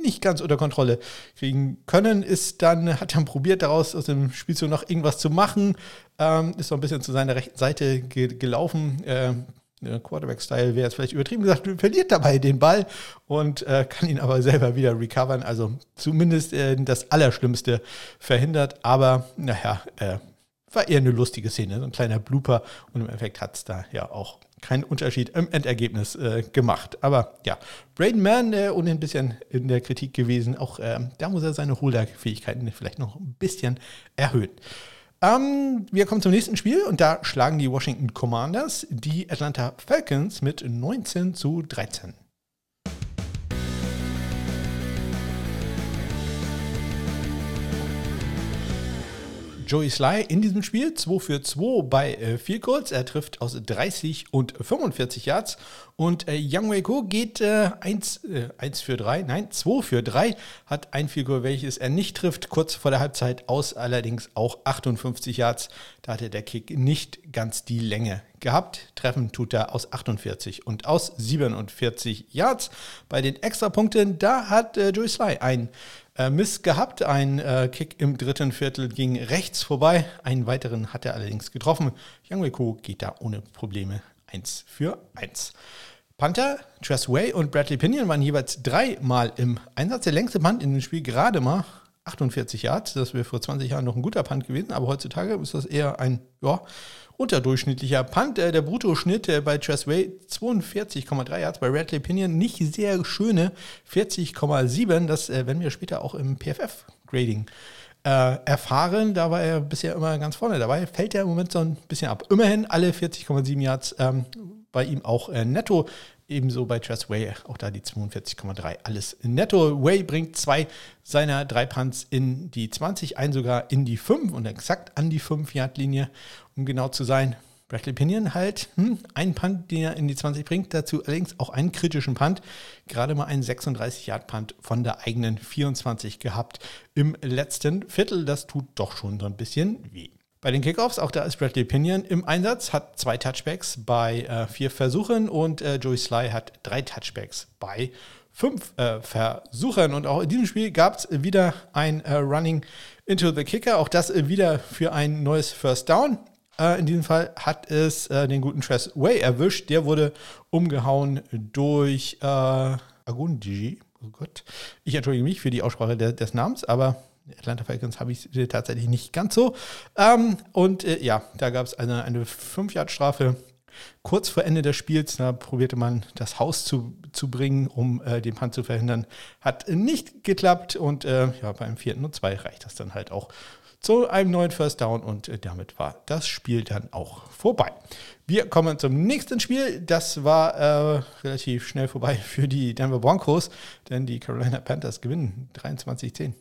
nicht ganz unter Kontrolle kriegen können, ist dann, hat dann probiert, daraus aus dem Spielzug noch irgendwas zu machen, ähm, ist so ein bisschen zu seiner rechten Seite ge gelaufen, äh, Quarterback-Style wäre jetzt vielleicht übertrieben gesagt, verliert dabei den Ball und äh, kann ihn aber selber wieder recovern. Also zumindest äh, das Allerschlimmste verhindert. Aber naja, äh, war eher eine lustige Szene, so ein kleiner Blooper. Und im Endeffekt hat es da ja auch keinen Unterschied im Endergebnis äh, gemacht. Aber ja, Braden Mann äh, ohnehin ein bisschen in der Kritik gewesen. Auch ähm, da muss er seine Holder-Fähigkeiten vielleicht noch ein bisschen erhöhen. Ähm, wir kommen zum nächsten Spiel und da schlagen die Washington Commanders die Atlanta Falcons mit 19 zu 13. Joey Sly in diesem Spiel 2 für 2 bei äh, Field Goals. Er trifft aus 30 und 45 Yards. Und äh, Yang Wei Ko geht äh, 1, äh, 1 für 3, nein, 2 für 3, hat ein Goal, welches er nicht trifft, kurz vor der Halbzeit aus, allerdings auch 58 Yards. Da hatte der Kick nicht ganz die Länge gehabt. Treffen tut er aus 48 und aus 47 Yards. Bei den Extrapunkten, da hat äh, Joey Sly ein äh, Miss gehabt. Ein äh, Kick im dritten Viertel ging rechts vorbei. Einen weiteren hat er allerdings getroffen. Yang geht da ohne Probleme 1 für 1. Panther, Tress Way und Bradley Pinion waren jeweils dreimal im Einsatz. Der längste Punt in dem Spiel gerade mal 48 Yards. Das wäre vor 20 Jahren noch ein guter Punt gewesen, aber heutzutage ist das eher ein ja, unterdurchschnittlicher Punt. Äh, der Bruttoschnitt äh, bei Tressway 42,3 Yards, bei Radley Pinion nicht sehr schöne 40,7. Das äh, werden wir später auch im PFF-Grading erfahren. Da war er bisher immer ganz vorne dabei. Fällt er im Moment so ein bisschen ab. Immerhin alle 40,7 Yards ähm, bei ihm auch netto. Ebenso bei Tress Way, auch da die 42,3. Alles netto. Way bringt zwei seiner drei Punts in die 20, einen sogar in die 5 und exakt an die 5-Yard-Linie, um genau zu sein. Bradley Pinion halt hm, ein Punt, den er in die 20 bringt, dazu allerdings auch einen kritischen Punt. Gerade mal einen 36-Yard-Punt von der eigenen 24 gehabt im letzten Viertel. Das tut doch schon so ein bisschen weh. Bei den Kickoffs, auch da ist Bradley Pinion im Einsatz, hat zwei Touchbacks bei äh, vier Versuchen und äh, Joey Sly hat drei Touchbacks bei fünf äh, Versuchen. Und auch in diesem Spiel gab es wieder ein äh, Running into the Kicker, auch das äh, wieder für ein neues First Down. Äh, in diesem Fall hat es den guten Tress Way erwischt. Der wurde umgehauen durch äh, Agundi. Oh Gott. Ich entschuldige mich für die Aussprache de des Namens, aber Atlanta Falcons habe ich tatsächlich nicht ganz so. Ähm, und äh, ja, da gab es eine, eine 5-Yard-Strafe. Kurz vor Ende des Spiels, da probierte man das Haus zu, zu bringen, um äh, den Punt zu verhindern. Hat nicht geklappt und äh, ja, beim vierten und zwei reicht das dann halt auch zu einem neuen First Down und äh, damit war das Spiel dann auch vorbei. Wir kommen zum nächsten Spiel. Das war äh, relativ schnell vorbei für die Denver Broncos, denn die Carolina Panthers gewinnen 23-10.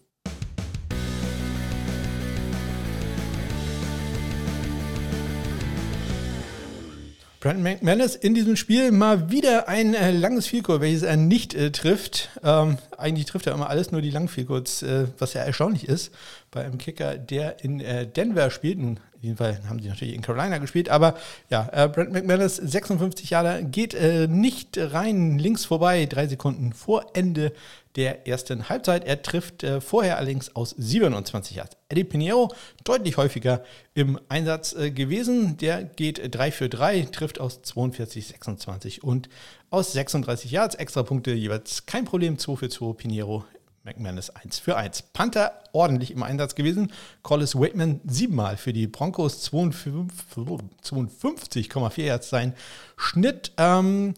Brandon McManus in diesem Spiel mal wieder ein äh, langes Vielkurs, welches er nicht äh, trifft. Ähm, eigentlich trifft er immer alles, nur die langen Vielkurs, äh, was ja erstaunlich ist bei einem Kicker, der in äh, Denver spielt. in diesem Fall haben sie natürlich in Carolina gespielt, aber ja, äh, Brent McManus, 56 Jahre, geht äh, nicht rein, links vorbei, drei Sekunden vor Ende der ersten Halbzeit. Er trifft äh, vorher allerdings aus 27 Yards. Eddie Pinheiro deutlich häufiger im Einsatz äh, gewesen. Der geht 3 für 3, trifft aus 42, 26 und aus 36 Yards. Extra Punkte jeweils kein Problem. 2 für 2 Pinheiro. McManus 1 für 1. Panther ordentlich im Einsatz gewesen. Collis Waitman siebenmal für die Broncos 52,4 Yards sein Schnitt. Ähm,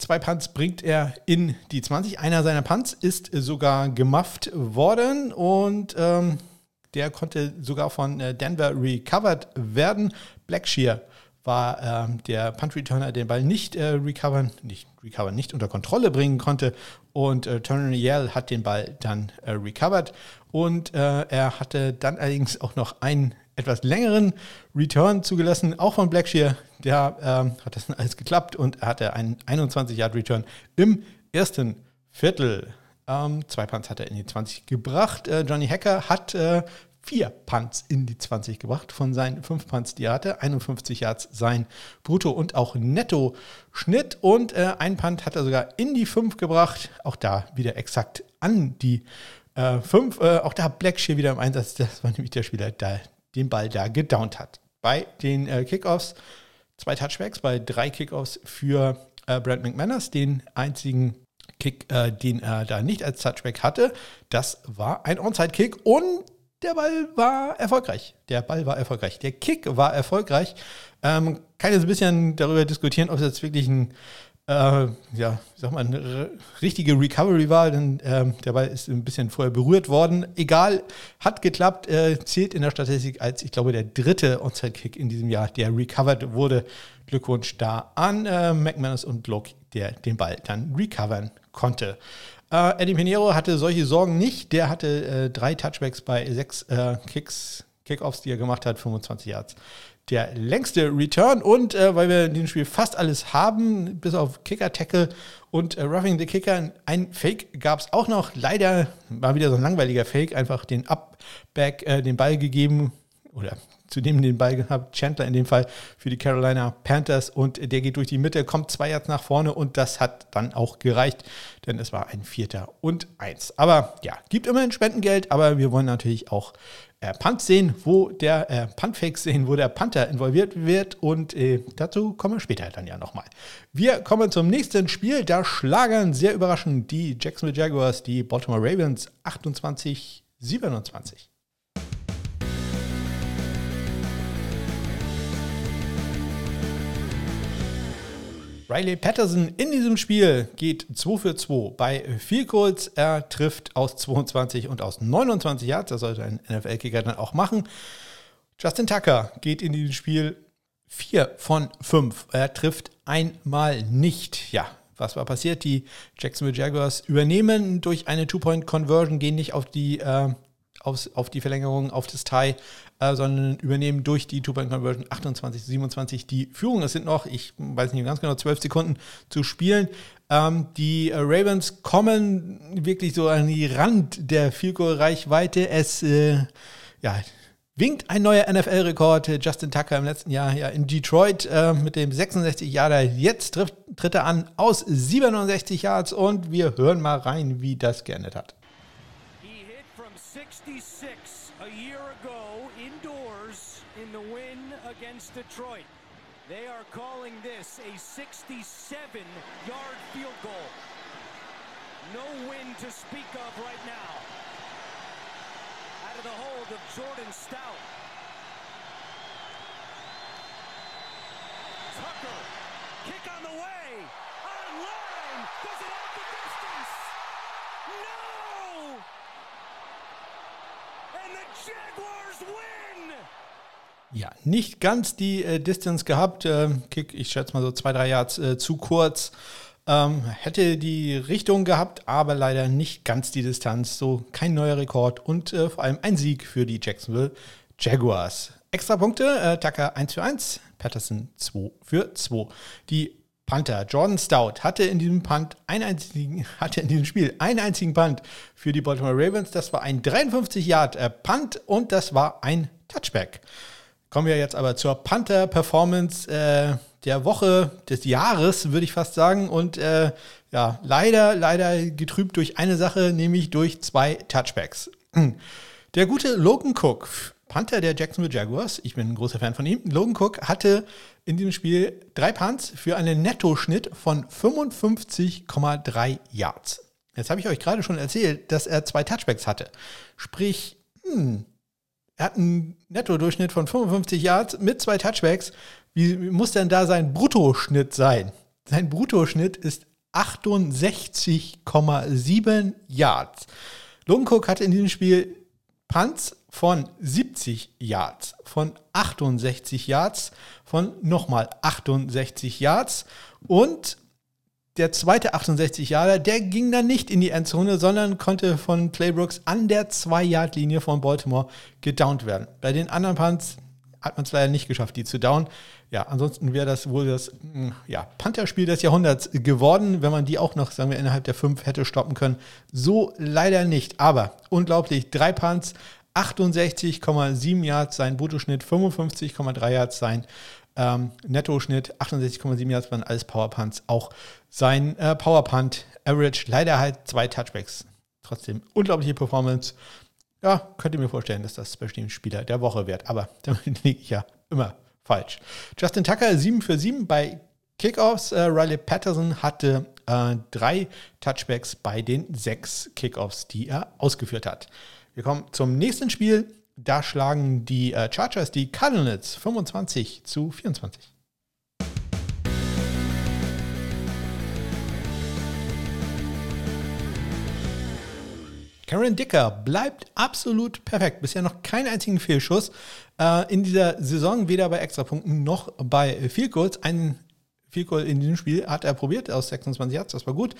Zwei Punts bringt er in die 20. Einer seiner Punts ist sogar gemufft worden und ähm, der konnte sogar von äh, Denver recovered werden. Blackshear war ähm, der Punt-Returner, den Ball nicht äh, recovern, nicht recovern, nicht unter Kontrolle bringen konnte. Und äh, Turner Yell hat den Ball dann äh, recovered. Und äh, er hatte dann allerdings auch noch einen etwas längeren Return zugelassen, auch von Blackshear. Der ähm, hat das alles geklappt und er hatte einen 21-Yard-Return im ersten Viertel. Ähm, zwei Punts hat er in die 20 gebracht. Äh, Johnny Hacker hat äh, vier Punts in die 20 gebracht von seinen fünf Punts, die er hatte. 51 Yards sein Brutto- und auch Netto-Schnitt. Und äh, ein Punt hat er sogar in die 5 gebracht. Auch da wieder exakt an die 5. Äh, äh, auch da Blackshear wieder im Einsatz. Das war nämlich der Spieler, der den Ball da gedownt hat. Bei den äh, Kickoffs zwei Touchbacks, bei drei Kickoffs für äh, Brad McManus, den einzigen Kick, äh, den er da nicht als Touchback hatte. Das war ein Onside-Kick und der Ball war erfolgreich. Der Ball war erfolgreich. Der Kick war erfolgreich. Ähm, kann jetzt ein bisschen darüber diskutieren, ob es jetzt wirklich ein äh, ja, sag mal, eine richtige Recovery war, denn äh, der Ball ist ein bisschen vorher berührt worden. Egal, hat geklappt, äh, zählt in der Statistik als, ich glaube, der dritte Onside-Kick in diesem Jahr, der recovered wurde. Glückwunsch da an äh, McManus und Block, der den Ball dann recovern konnte. Äh, Eddie Pinheiro hatte solche Sorgen nicht. Der hatte äh, drei Touchbacks bei sechs äh, Kicks, Kickoffs, die er gemacht hat, 25 Yards der längste Return. Und äh, weil wir in dem Spiel fast alles haben, bis auf Kicker-Tackle und äh, Roughing the Kicker, ein Fake gab es auch noch. Leider war wieder so ein langweiliger Fake, einfach den Upback, äh, den Ball gegeben oder zudem den Ball gehabt, Chandler in dem Fall für die Carolina Panthers und der geht durch die Mitte, kommt zwei Yards nach vorne und das hat dann auch gereicht, denn es war ein Vierter und Eins. Aber ja, gibt immerhin Spendengeld, aber wir wollen natürlich auch äh, Punt sehen, wo der äh, Puntfake sehen, wo der Panther involviert wird und äh, dazu kommen wir später dann ja nochmal. Wir kommen zum nächsten Spiel. Da schlagen sehr überraschend die Jacksonville Jaguars die Baltimore Ravens 28 27. Riley Patterson in diesem Spiel geht 2 für 2 bei Field Goals. Er trifft aus 22 und aus 29 Yards. Das sollte ein NFL-Kicker dann auch machen. Justin Tucker geht in diesem Spiel 4 von 5. Er trifft einmal nicht. Ja, was war passiert? Die Jacksonville Jaguars übernehmen durch eine Two-Point-Conversion, gehen nicht auf die, äh, aufs, auf die Verlängerung, auf das Tie, äh, sondern übernehmen durch die Two-Point-Conversion 28 27 die Führung. Es sind noch, ich weiß nicht ganz genau, 12 Sekunden zu spielen. Ähm, die äh, Ravens kommen wirklich so an die Rand der Field Reichweite. Es, äh, ja, winkt ein neuer NFL-Rekord. Justin Tucker im letzten Jahr ja in Detroit äh, mit dem 66 Jahre. Jetzt trifft, tritt er an aus 67 Yards und wir hören mal rein, wie das geendet hat. Detroit. They are calling this a 67-yard field goal. No win to speak of right now to the hold of Jordan Stout. Tucker, kick on the way, online, does it have the distance? No! And the Jaguars win! Ja, nicht ganz die äh, Distance gehabt. Äh, Kick, ich schätze mal so zwei, drei Yards äh, zu kurz. Ähm, hätte die Richtung gehabt, aber leider nicht ganz die Distanz. So kein neuer Rekord und äh, vor allem ein Sieg für die Jacksonville Jaguars. Extra Punkte, äh, Tucker 1 für 1, Patterson 2 für 2. Die Panther Jordan Stout hatte in diesem Punt einen einzigen, hatte in diesem Spiel einen einzigen Punt für die Baltimore Ravens. Das war ein 53 Yard äh, Punt und das war ein Touchback. Kommen wir jetzt aber zur Panther Performance. Äh, der Woche, des Jahres, würde ich fast sagen. Und äh, ja, leider, leider getrübt durch eine Sache, nämlich durch zwei Touchbacks. Der gute Logan Cook, Panther der Jacksonville Jaguars, ich bin ein großer Fan von ihm. Logan Cook hatte in diesem Spiel drei Punts für einen Nettoschnitt von 55,3 Yards. Jetzt habe ich euch gerade schon erzählt, dass er zwei Touchbacks hatte. Sprich, hm, er hat einen Nettodurchschnitt von 55 Yards mit zwei Touchbacks. Wie muss denn da sein Bruttoschnitt sein? Sein Bruttoschnitt ist 68,7 Yards. Logan hatte in diesem Spiel Punts von 70 Yards, von 68 Yards, von nochmal 68 Yards und der zweite 68 Jahre, der ging dann nicht in die Endzone, sondern konnte von Playbrooks an der 2-Yard-Linie von Baltimore gedownt werden. Bei den anderen Punts hat man es leider nicht geschafft, die zu down. Ja, ansonsten wäre das wohl das hm, ja, Panther-Spiel des Jahrhunderts geworden, wenn man die auch noch, sagen wir, innerhalb der fünf hätte stoppen können. So leider nicht. Aber unglaublich, drei Punts, 68,7 Yards sein Bruttoschnitt, 55,3 Yards sein ähm, Nettoschnitt, 68,7 Yards waren alles Powerpunts. Auch sein äh, Powerpunt Average, leider halt zwei Touchbacks. Trotzdem unglaubliche Performance. Ja, könnt ihr mir vorstellen, dass das bestimmt Spieler der Woche wird. Aber damit liege ich ja immer falsch. Justin Tucker 7 für 7 bei Kickoffs. Äh, Riley Patterson hatte äh, drei Touchbacks bei den sechs Kickoffs, die er ausgeführt hat. Wir kommen zum nächsten Spiel. Da schlagen die äh, Chargers die Cardinals 25 zu 24. Karen Dicker bleibt absolut perfekt. Bisher noch keinen einzigen Fehlschuss äh, in dieser Saison, weder bei Extrapunkten noch bei Field Goals. Ein Field Goal in diesem Spiel hat er probiert aus 26 Yards, das war gut.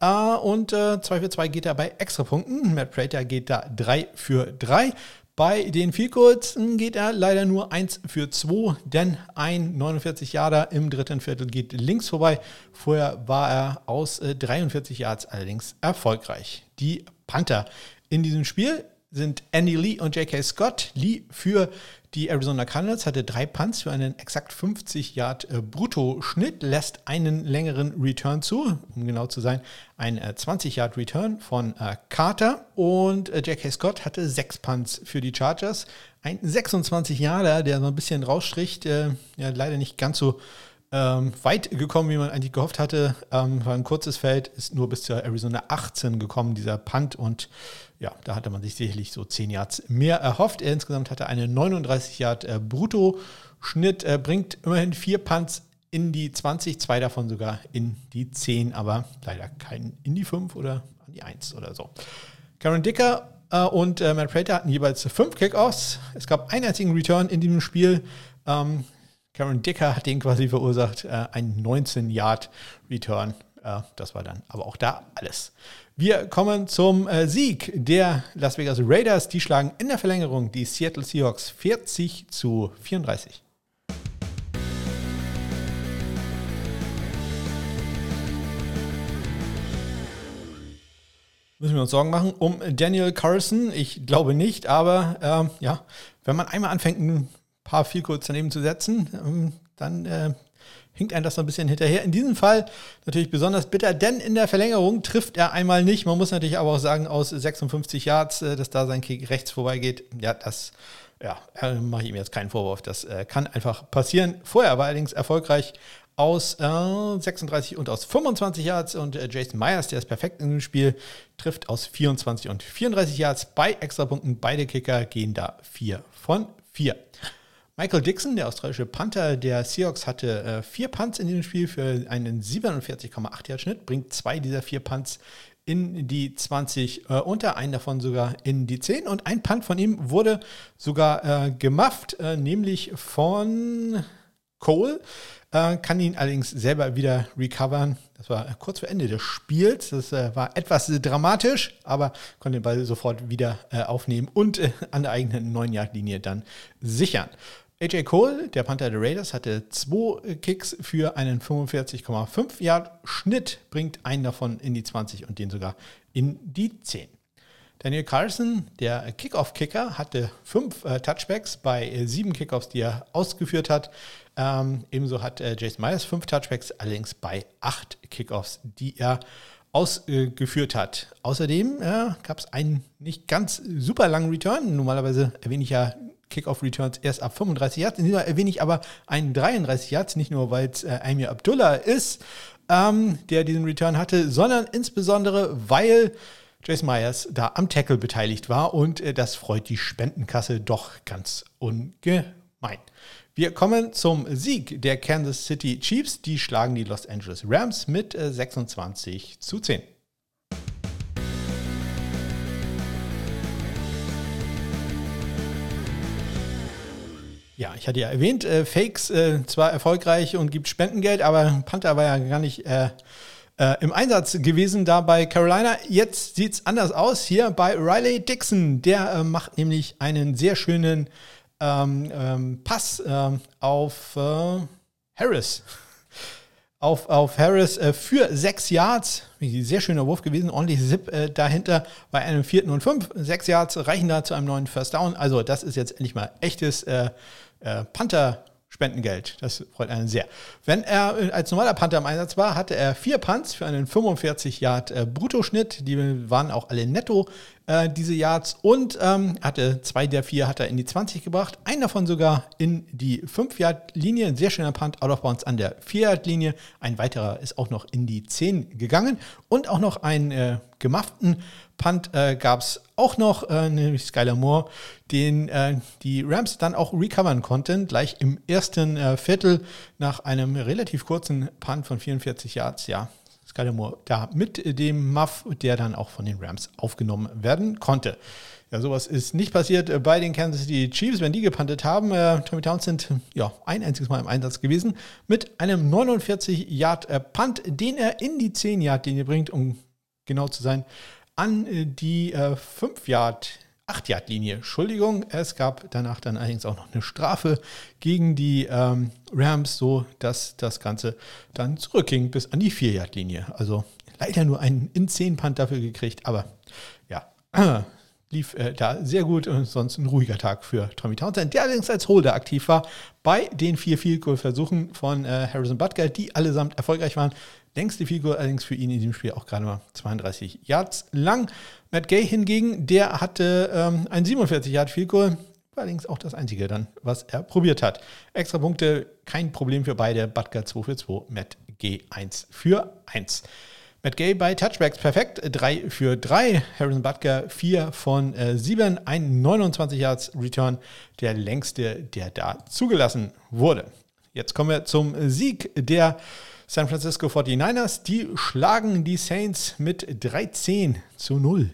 Äh, und äh, 2 für 2 geht er bei Extrapunkten. Matt Prater geht da 3 für 3. Bei den Goals geht er leider nur 1 für 2, denn ein 49 Yarder im dritten Viertel geht links vorbei. Vorher war er aus 43 äh, Yards allerdings erfolgreich. Die Panther in diesem Spiel sind Andy Lee und J.K. Scott. Lee für die Arizona Cardinals hatte drei Punts für einen exakt 50 Yard äh, Brutto-Schnitt, lässt einen längeren Return zu, um genau zu sein, ein äh, 20 Yard Return von äh, Carter. Und äh, J.K. Scott hatte sechs Punts für die Chargers. Ein 26 Yarder, der so ein bisschen rausstricht, äh, ja, leider nicht ganz so ähm, weit gekommen, wie man eigentlich gehofft hatte. Ähm, war ein kurzes Feld, ist nur bis zur Arizona 18 gekommen, dieser Punt. Und ja, da hatte man sich sicherlich so 10 Yards mehr erhofft. Er insgesamt hatte eine 39 Yard äh, Brutto-Schnitt, äh, bringt immerhin vier Punts in die 20, zwei davon sogar in die 10, aber leider keinen in die 5 oder an die 1 oder so. Karen Dicker äh, und äh, Matt Prater hatten jeweils fünf Kickoffs. Es gab einen einzigen Return in diesem Spiel. Ähm, Karen Dicker hat den quasi verursacht, äh, ein 19-Yard-Return. Äh, das war dann aber auch da alles. Wir kommen zum äh, Sieg der Las Vegas Raiders. Die schlagen in der Verlängerung die Seattle Seahawks 40 zu 34. Müssen wir uns Sorgen machen um Daniel Carson? Ich glaube nicht, aber ähm, ja, wenn man einmal anfängt, ein paar viel kurz daneben zu setzen, ähm, dann äh, hinkt einem das so ein bisschen hinterher. In diesem Fall natürlich besonders bitter, denn in der Verlängerung trifft er einmal nicht. Man muss natürlich aber auch sagen, aus 56 Yards, äh, dass da sein Kick rechts vorbeigeht, ja, das ja, äh, mache ich ihm jetzt keinen Vorwurf. Das äh, kann einfach passieren. Vorher war allerdings erfolgreich aus äh, 36 und aus 25 Yards und äh, Jason Myers, der ist perfekt in dem Spiel, trifft aus 24 und 34 Yards bei Extrapunkten. Beide Kicker gehen da 4 von 4. Michael Dixon, der australische Panther der Seahawks, hatte äh, vier Punts in diesem Spiel für einen 47,8 Yard Schnitt, bringt zwei dieser vier Punts in die 20 äh, unter, einen davon sogar in die 10 und ein Punt von ihm wurde sogar äh, gemufft, äh, nämlich von Cole, äh, kann ihn allerdings selber wieder recovern. Das war kurz vor Ende des Spiels, das äh, war etwas dramatisch, aber konnte den Ball sofort wieder aufnehmen und an der eigenen 9-Yard-Linie dann sichern. AJ Cole, der Panther der Raiders, hatte zwei Kicks für einen 45,5 Yard Schnitt, bringt einen davon in die 20 und den sogar in die 10. Daniel Carlson, der Kickoff-Kicker, hatte fünf äh, Touchbacks bei äh, sieben Kickoffs, die er ausgeführt hat. Ähm, ebenso hat äh, Jason Myers fünf Touchbacks, allerdings bei acht Kickoffs, die er ausgeführt hat. Außerdem äh, gab es einen nicht ganz super langen Return. Normalerweise erwähne ich ja Kickoff-Returns erst ab 35 Yards. In diesem Fall erwähne ich aber einen 33 Yards, nicht nur weil es äh, Amir Abdullah ist, ähm, der diesen Return hatte, sondern insbesondere, weil Jason Myers da am Tackle beteiligt war und äh, das freut die Spendenkasse doch ganz ungemein. Wir kommen zum Sieg der Kansas City Chiefs. Die schlagen die Los Angeles Rams mit äh, 26 zu 10. Ja, ich hatte ja erwähnt, äh, Fakes äh, zwar erfolgreich und gibt Spendengeld, aber Panther war ja gar nicht äh, äh im Einsatz gewesen da bei Carolina. Jetzt sieht es anders aus hier bei Riley Dixon. Der äh, macht nämlich einen sehr schönen ähm, ähm, Pass ähm, auf äh, Harris. Auf, auf Harris für sechs Yards. Sehr schöner Wurf gewesen, ordentlich Zip dahinter bei einem vierten und fünf. Sechs Yards reichen da zu einem neuen First Down. Also, das ist jetzt endlich mal echtes äh, Panther Spendengeld. Das freut einen sehr. Wenn er äh, als normaler Panther im Einsatz war, hatte er vier Punts für einen 45 Yard äh, Bruttoschnitt. Die waren auch alle netto, äh, diese Yards. Und ähm, hatte zwei der vier hat er in die 20 gebracht. Einen davon sogar in die 5 Yard Linie. Ein sehr schöner Punt out of bounds an der 4 Yard Linie. Ein weiterer ist auch noch in die 10 gegangen. Und auch noch einen äh, gemafften Punt äh, gab es auch noch, äh, nämlich Skyler Moore, den äh, die Rams dann auch recovern konnten, gleich im ersten äh, Viertel nach einem relativ kurzen Punt von 44 Yards. Ja, Skyler Moore da mit dem Muff, der dann auch von den Rams aufgenommen werden konnte. Ja, sowas ist nicht passiert bei den Kansas City Chiefs, wenn die gepantet haben. Äh, Tommy Townsend, ja, ein einziges Mal im Einsatz gewesen, mit einem 49-Yard-Punt, äh, den er in die 10-Yard-Linie bringt, um genau zu sein an äh, die 5 äh, Yard, 8 Yard Linie. Entschuldigung, es gab danach dann allerdings auch noch eine Strafe gegen die ähm, Rams, so dass das Ganze dann zurückging bis an die 4 Yard Linie. Also leider nur einen in 10 Punt dafür gekriegt, aber ja, lief äh, da sehr gut und sonst ein ruhiger Tag für Tommy Townsend, der allerdings als Holder aktiv war bei den vier Field Goal Versuchen von äh, Harrison Butker, die allesamt erfolgreich waren. Längste Figur allerdings für ihn in diesem Spiel auch gerade mal 32 Yards lang. Matt Gay hingegen, der hatte ähm, ein 47 Yard Figur war allerdings auch das Einzige dann, was er probiert hat. Extra Punkte, kein Problem für beide. Butker 2 für 2, Matt G 1 für 1. Matt Gay bei Touchbacks perfekt, 3 für 3. Harrison Butker 4 von äh, 7, ein 29 Yards Return, der längste, der da zugelassen wurde. Jetzt kommen wir zum Sieg der San Francisco 49ers. Die schlagen die Saints mit 13 zu 0.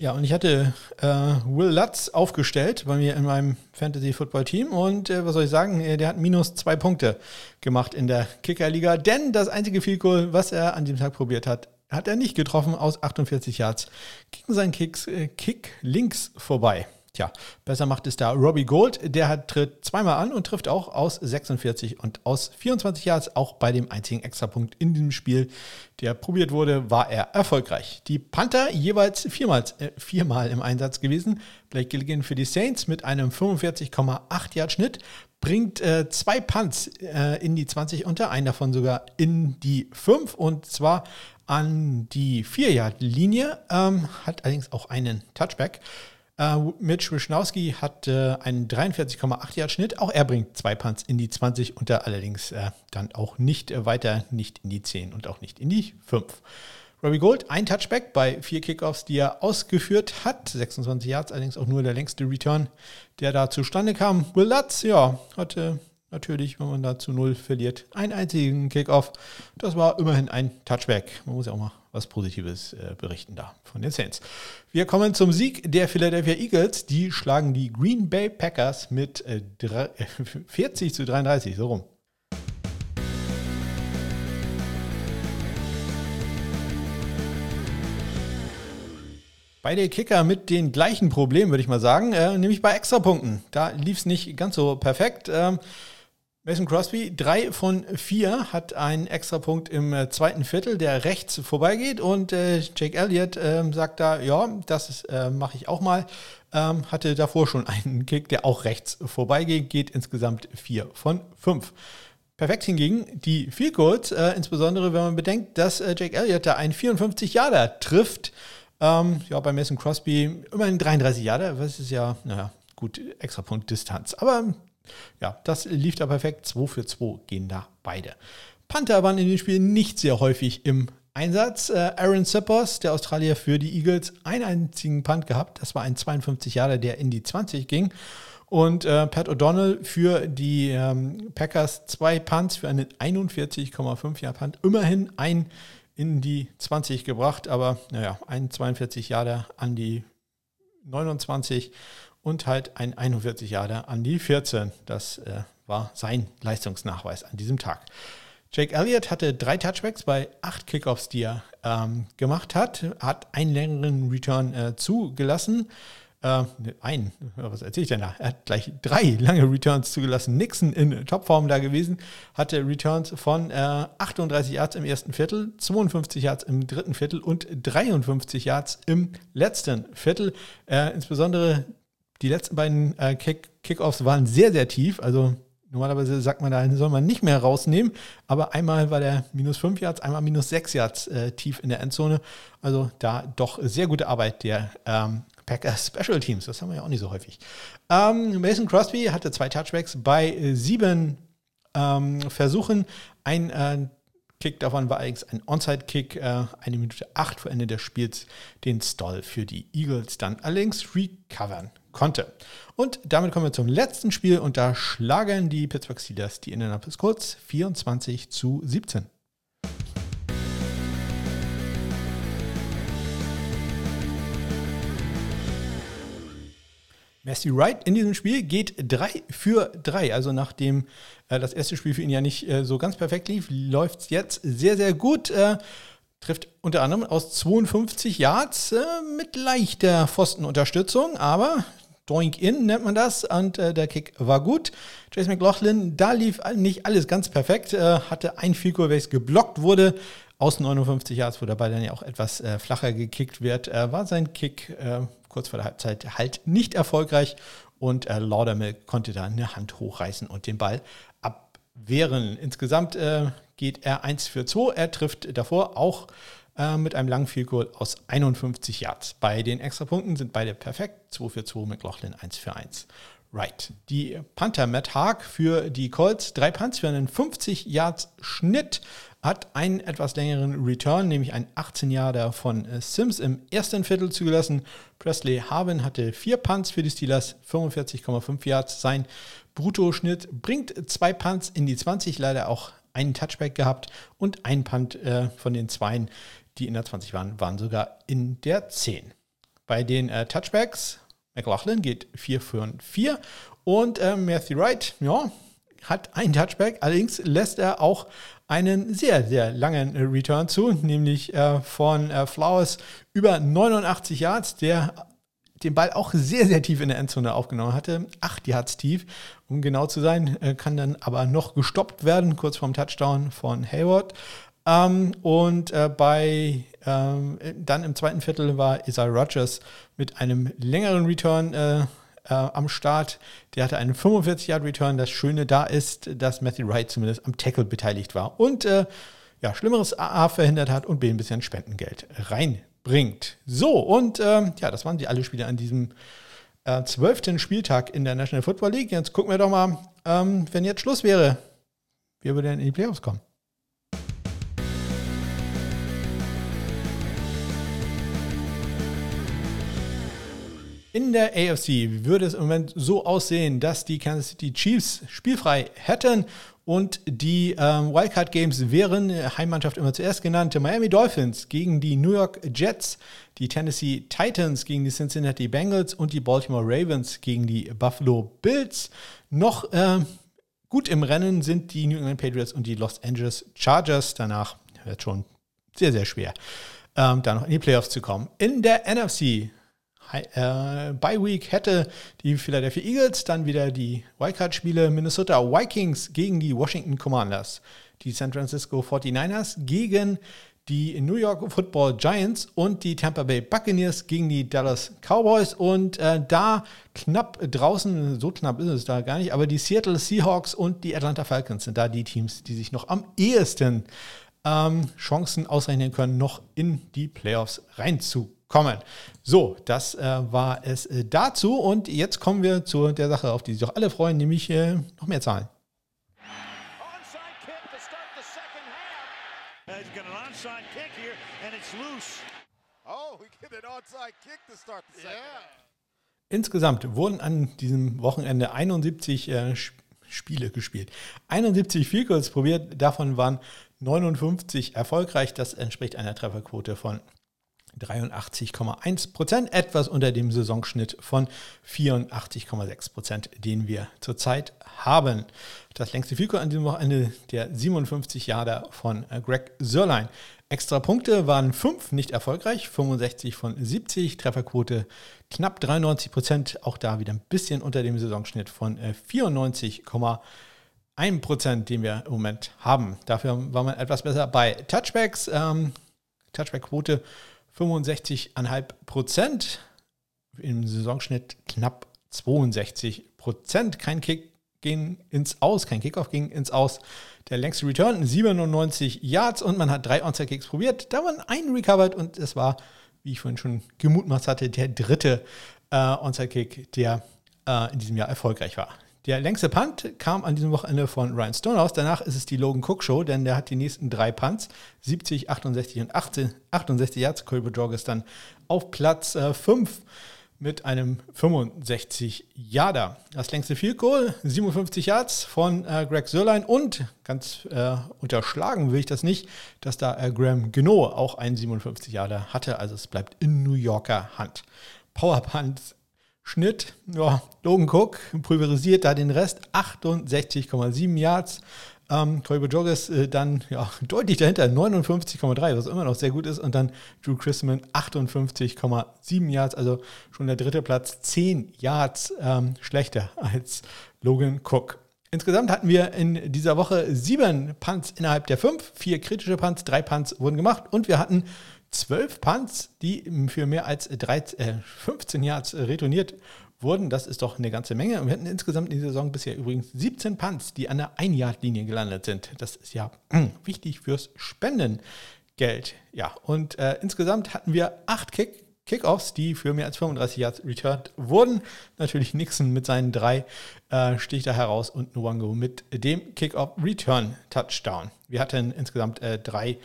Ja, und ich hatte äh, Will Lutz aufgestellt bei mir in meinem Fantasy-Football-Team. Und äh, was soll ich sagen? Der hat minus zwei Punkte gemacht in der Kicker-Liga. Denn das einzige Field Goal, was er an diesem Tag probiert hat, hat er nicht getroffen aus 48 Yards. Gegen seinen Kicks, äh, Kick links vorbei. Tja, besser macht es da Robbie Gold. Der hat, tritt zweimal an und trifft auch aus 46 und aus 24 Yards. Auch bei dem einzigen Extrapunkt in diesem Spiel, der probiert wurde, war er erfolgreich. Die Panther jeweils viermal, äh, viermal im Einsatz gewesen. Blake Gilligan für die Saints mit einem 45,8 Yard Schnitt bringt äh, zwei Punts äh, in die 20 unter, einen davon sogar in die 5 und zwar an die 4-Yard-Linie, ähm, hat allerdings auch einen Touchback. Uh, Mitch Wischnowski hat äh, einen 43,8 Yard Schnitt. Auch er bringt zwei Punts in die 20 und da allerdings äh, dann auch nicht äh, weiter, nicht in die 10 und auch nicht in die 5. Robbie Gold, ein Touchback bei vier Kickoffs, die er ausgeführt hat. 26 Yards, allerdings auch nur der längste Return, der da zustande kam. Will Lutz, ja, hatte natürlich, wenn man da zu null verliert, einen einzigen Kickoff. Das war immerhin ein Touchback. Man muss ja auch mal was Positives äh, berichten da von den Saints. Wir kommen zum Sieg der Philadelphia Eagles. Die schlagen die Green Bay Packers mit äh, 40 zu 33, so rum. Beide Kicker mit den gleichen Problemen, würde ich mal sagen, äh, nämlich bei Extrapunkten. Da lief es nicht ganz so perfekt. Ähm, Mason Crosby, drei von vier, hat einen Extrapunkt im äh, zweiten Viertel, der rechts vorbeigeht. Und äh, Jake Elliott äh, sagt da, ja, das äh, mache ich auch mal. Ähm, hatte davor schon einen Kick, der auch rechts vorbeigeht, geht insgesamt vier von fünf. Perfekt hingegen die Field Goals, äh, insbesondere wenn man bedenkt, dass Jake Elliott da einen 54 Jahre trifft. Ähm, ja, bei Mason Crosby immerhin 33 Jahre, das ist ja, naja, gut, Extrapunkt Distanz. Aber ja, das lief da perfekt. 2 für 2 gehen da beide. Panther waren in dem Spiel nicht sehr häufig im Einsatz. Äh, Aaron Sippers, der Australier für die Eagles, einen einzigen Punt gehabt. Das war ein 52 Jahre, der in die 20 ging. Und äh, Pat O'Donnell für die ähm, Packers zwei Punts für einen 41,5 Jahr Punt. Immerhin ein in die 20 gebracht, aber naja, ein 42 Jahre an die 29 und halt ein 41 Jahre an die 14. Das äh, war sein Leistungsnachweis an diesem Tag. Jake Elliott hatte drei Touchbacks bei acht Kickoffs, die er ähm, gemacht hat, hat einen längeren Return äh, zugelassen. Äh, ein, was erzähle ich denn da? Er hat gleich drei lange Returns zugelassen. Nixon in Topform da gewesen, hatte Returns von äh, 38 Yards im ersten Viertel, 52 Yards im dritten Viertel und 53 Yards im letzten Viertel. Äh, insbesondere die letzten beiden äh, Kick Kickoffs waren sehr, sehr tief. Also normalerweise sagt man, da soll man nicht mehr rausnehmen. Aber einmal war der minus 5 Yards, einmal minus 6 Yards äh, tief in der Endzone. Also da doch sehr gute Arbeit der ähm, Packers Special Teams. Das haben wir ja auch nicht so häufig. Ähm, Mason Crosby hatte zwei Touchbacks bei äh, sieben ähm, Versuchen. Ein äh, Kick davon war allerdings ein Onside-Kick, äh, eine Minute acht vor Ende des Spiels, den Stall für die Eagles dann allerdings recovern konnte. Und damit kommen wir zum letzten Spiel und da schlagen die Pittsburgh Steelers die Indianapolis Colts 24 zu 17. Messi Wright in diesem Spiel geht 3 für 3. Also nachdem äh, das erste Spiel für ihn ja nicht äh, so ganz perfekt lief, läuft es jetzt sehr, sehr gut. Äh, trifft unter anderem aus 52 Yards äh, mit leichter Pfostenunterstützung, aber Doink In nennt man das und äh, der Kick war gut. Jason McLaughlin, da lief nicht alles ganz perfekt, äh, hatte ein Goal, welches geblockt wurde. Aus 59 Yards, wo dabei dann ja auch etwas äh, flacher gekickt wird, äh, war sein Kick äh, kurz vor der Halbzeit halt nicht erfolgreich und äh, Laudermill konnte da eine Hand hochreißen und den Ball abwehren. Insgesamt geht er 1 für 2. Er trifft davor auch äh, mit einem langen Field Goal aus 51 Yards. Bei den Extrapunkten sind beide perfekt. 2 für 2, McLaughlin 1 für 1. Right. Die Panther Matt Haag für die Colts. Drei Punts für einen 50 Yards Schnitt. Hat einen etwas längeren Return, nämlich einen 18 Yarder von äh, Sims im ersten Viertel zugelassen. Presley Harvin hatte vier Punts für die Steelers, 45,5 Yards. Sein Bruttoschnitt bringt zwei Punts in die 20, leider auch einen Touchback gehabt und ein Punt äh, von den Zweien, die in der 20 waren, waren sogar in der 10. Bei den äh, Touchbacks McLaughlin geht 4 für 4 und äh, Matthew Wright, ja, hat einen Touchback, allerdings lässt er auch einen sehr, sehr langen Return zu, nämlich äh, von äh, Flowers über 89 Yards, der den Ball auch sehr, sehr tief in der Endzone aufgenommen hatte. 8 Yards tief, um genau zu sein, äh, kann dann aber noch gestoppt werden, kurz vorm Touchdown von Hayward. Ähm, und äh, bei ähm, dann im zweiten Viertel war Isaiah Rogers mit einem längeren Return äh, äh, am Start. Der hatte einen 45-Yard-Return. Das Schöne da ist, dass Matthew Wright zumindest am Tackle beteiligt war und äh, ja, Schlimmeres A verhindert hat und B ein bisschen Spendengeld reinbringt. So, und ähm, ja, das waren die alle Spiele an diesem äh, zwölften Spieltag in der National Football League. Jetzt gucken wir doch mal, ähm, wenn jetzt Schluss wäre, wer würde denn in die Playoffs kommen? In der AFC würde es im Moment so aussehen, dass die Kansas City Chiefs spielfrei hätten und die ähm, Wildcard Games wären, Heimmannschaft immer zuerst genannte, Miami Dolphins gegen die New York Jets, die Tennessee Titans gegen die Cincinnati Bengals und die Baltimore Ravens gegen die Buffalo Bills. Noch äh, gut im Rennen sind die New England Patriots und die Los Angeles Chargers. Danach wird schon sehr, sehr schwer, ähm, da noch in die Playoffs zu kommen. In der NFC äh, Bye Week hätte die Philadelphia Eagles, dann wieder die Wildcard-Spiele Minnesota Vikings gegen die Washington Commanders, die San Francisco 49ers gegen die New York Football Giants und die Tampa Bay Buccaneers gegen die Dallas Cowboys. Und äh, da knapp draußen, so knapp ist es da gar nicht, aber die Seattle Seahawks und die Atlanta Falcons sind da die Teams, die sich noch am ehesten ähm, Chancen ausrechnen können, noch in die Playoffs reinzukommen kommen. So, das äh, war es äh, dazu und jetzt kommen wir zu der Sache, auf die sich doch alle freuen, nämlich äh, noch mehr Zahlen. Oh, Insgesamt wurden an diesem Wochenende 71 äh, Spiele gespielt. 71 Field Goals probiert, davon waren 59 erfolgreich. Das entspricht einer Trefferquote von 83,1 Prozent, etwas unter dem Saisonschnitt von 84,6 Prozent, den wir zurzeit haben. Das längste Fico an diesem Wochenende der 57 Jahre von äh, Greg Sörlein. Extra Punkte waren 5 nicht erfolgreich, 65 von 70, Trefferquote knapp 93 Prozent, auch da wieder ein bisschen unter dem Saisonschnitt von 94,1 äh, Prozent, den wir im Moment haben. Dafür war man etwas besser bei Touchbacks. Ähm, Touchback-Quote 65,5 Prozent. Im Saisonschnitt knapp 62 Prozent. Kein Kick ging ins Aus, kein Kickoff ging ins Aus. Der längste Return 97 Yards und man hat drei Onside-Kicks probiert. Da waren ein recovered und es war, wie ich vorhin schon gemutmaßt hatte, der dritte äh, Onside-Kick, der äh, in diesem Jahr erfolgreich war. Der längste Punt kam an diesem Wochenende von Ryan Stonehouse. Danach ist es die Logan Cook Show, denn der hat die nächsten drei Punts, 70, 68 und 18, 68 Yards. Colby Jorges dann auf Platz 5 äh, mit einem 65 Yarder. Das längste Field Goal, 57 Yards von äh, Greg Sörlein und ganz äh, unterschlagen will ich das nicht, dass da äh, Graham Geno auch einen 57 Yarder hatte. Also es bleibt in New Yorker Hand. Power Punt Schnitt, ja, Logan Cook pulverisiert da den Rest, 68,7 Yards. Ähm, Colby Joggers äh, dann ja, deutlich dahinter, 59,3, was immer noch sehr gut ist. Und dann Drew Chrisman 58,7 Yards, also schon der dritte Platz, 10 Yards ähm, schlechter als Logan Cook. Insgesamt hatten wir in dieser Woche sieben Punts innerhalb der fünf, vier kritische Punts, drei Punts wurden gemacht und wir hatten zwölf Punts, die für mehr als 13, äh, 15 Yards retourniert wurden. Das ist doch eine ganze Menge. Und wir hatten insgesamt in dieser Saison bisher übrigens 17 Punts, die an der Ein-Yard-Linie gelandet sind. Das ist ja wichtig fürs Spendengeld. Ja, und äh, insgesamt hatten wir acht Kick Kickoffs, die für mehr als 35 Yards returned wurden. Natürlich Nixon mit seinen drei äh, sticht da heraus und Nwango mit dem Kickoff Return Touchdown. Wir hatten insgesamt äh, drei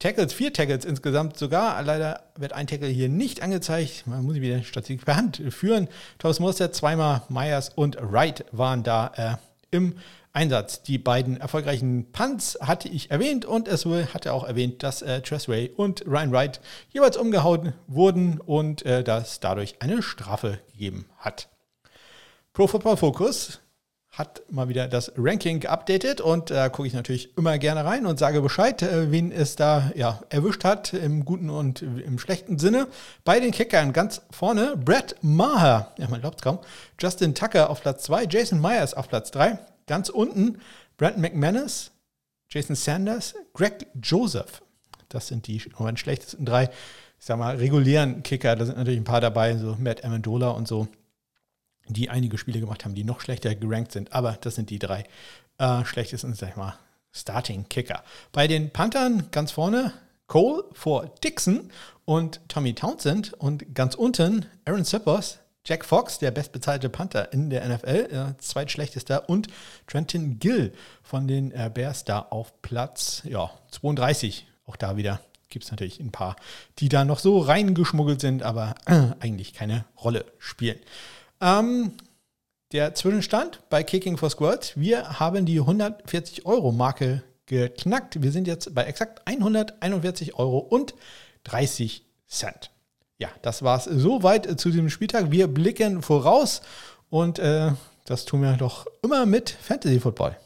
Tackles, vier Tackles insgesamt sogar. Leider wird ein Tackle hier nicht angezeigt. Man muss wieder Statistik per Hand führen. Thomas Mostert, zweimal Myers und Wright waren da äh, im Einsatz. Die beiden erfolgreichen Punts hatte ich erwähnt und es hatte auch erwähnt, dass äh, Tressway und Ryan Wright jeweils umgehauen wurden und äh, dass dadurch eine Strafe gegeben hat. Pro Football Focus hat mal wieder das Ranking geupdatet und da äh, gucke ich natürlich immer gerne rein und sage Bescheid, äh, wen es da ja, erwischt hat, im guten und im schlechten Sinne. Bei den Kickern ganz vorne Brett Maher, ja man glaubt es kaum, Justin Tucker auf Platz 2, Jason Myers auf Platz 3, Ganz unten Brandon McManus, Jason Sanders, Greg Joseph. Das sind die schlechtesten drei, ich sag mal, regulären Kicker. Da sind natürlich ein paar dabei, so Matt Amendola und so, die einige Spiele gemacht haben, die noch schlechter gerankt sind. Aber das sind die drei äh, schlechtesten, sag ich mal, Starting Kicker. Bei den Panthern ganz vorne Cole vor Dixon und Tommy Townsend und ganz unten Aaron Sippers, Jack Fox, der bestbezahlte Panther in der NFL, äh, zweitschlechtester, und Trenton Gill von den äh, Bears da auf Platz ja, 32. Auch da wieder gibt es natürlich ein paar, die da noch so reingeschmuggelt sind, aber äh, eigentlich keine Rolle spielen. Ähm, der Zwischenstand bei Kicking for Squirts, wir haben die 140 Euro Marke geknackt. Wir sind jetzt bei exakt 141 Euro und 30 Cent. Ja, das war es soweit zu diesem Spieltag. Wir blicken voraus und äh, das tun wir doch immer mit Fantasy Football.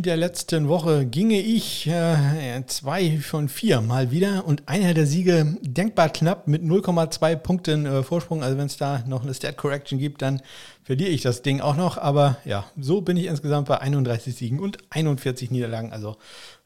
In der letzten Woche ginge ich äh, zwei von vier mal wieder und einer der Siege denkbar knapp mit 0,2 Punkten äh, Vorsprung. Also wenn es da noch eine Stat Correction gibt, dann verliere ich das Ding auch noch. Aber ja, so bin ich insgesamt bei 31 Siegen und 41 Niederlagen. Also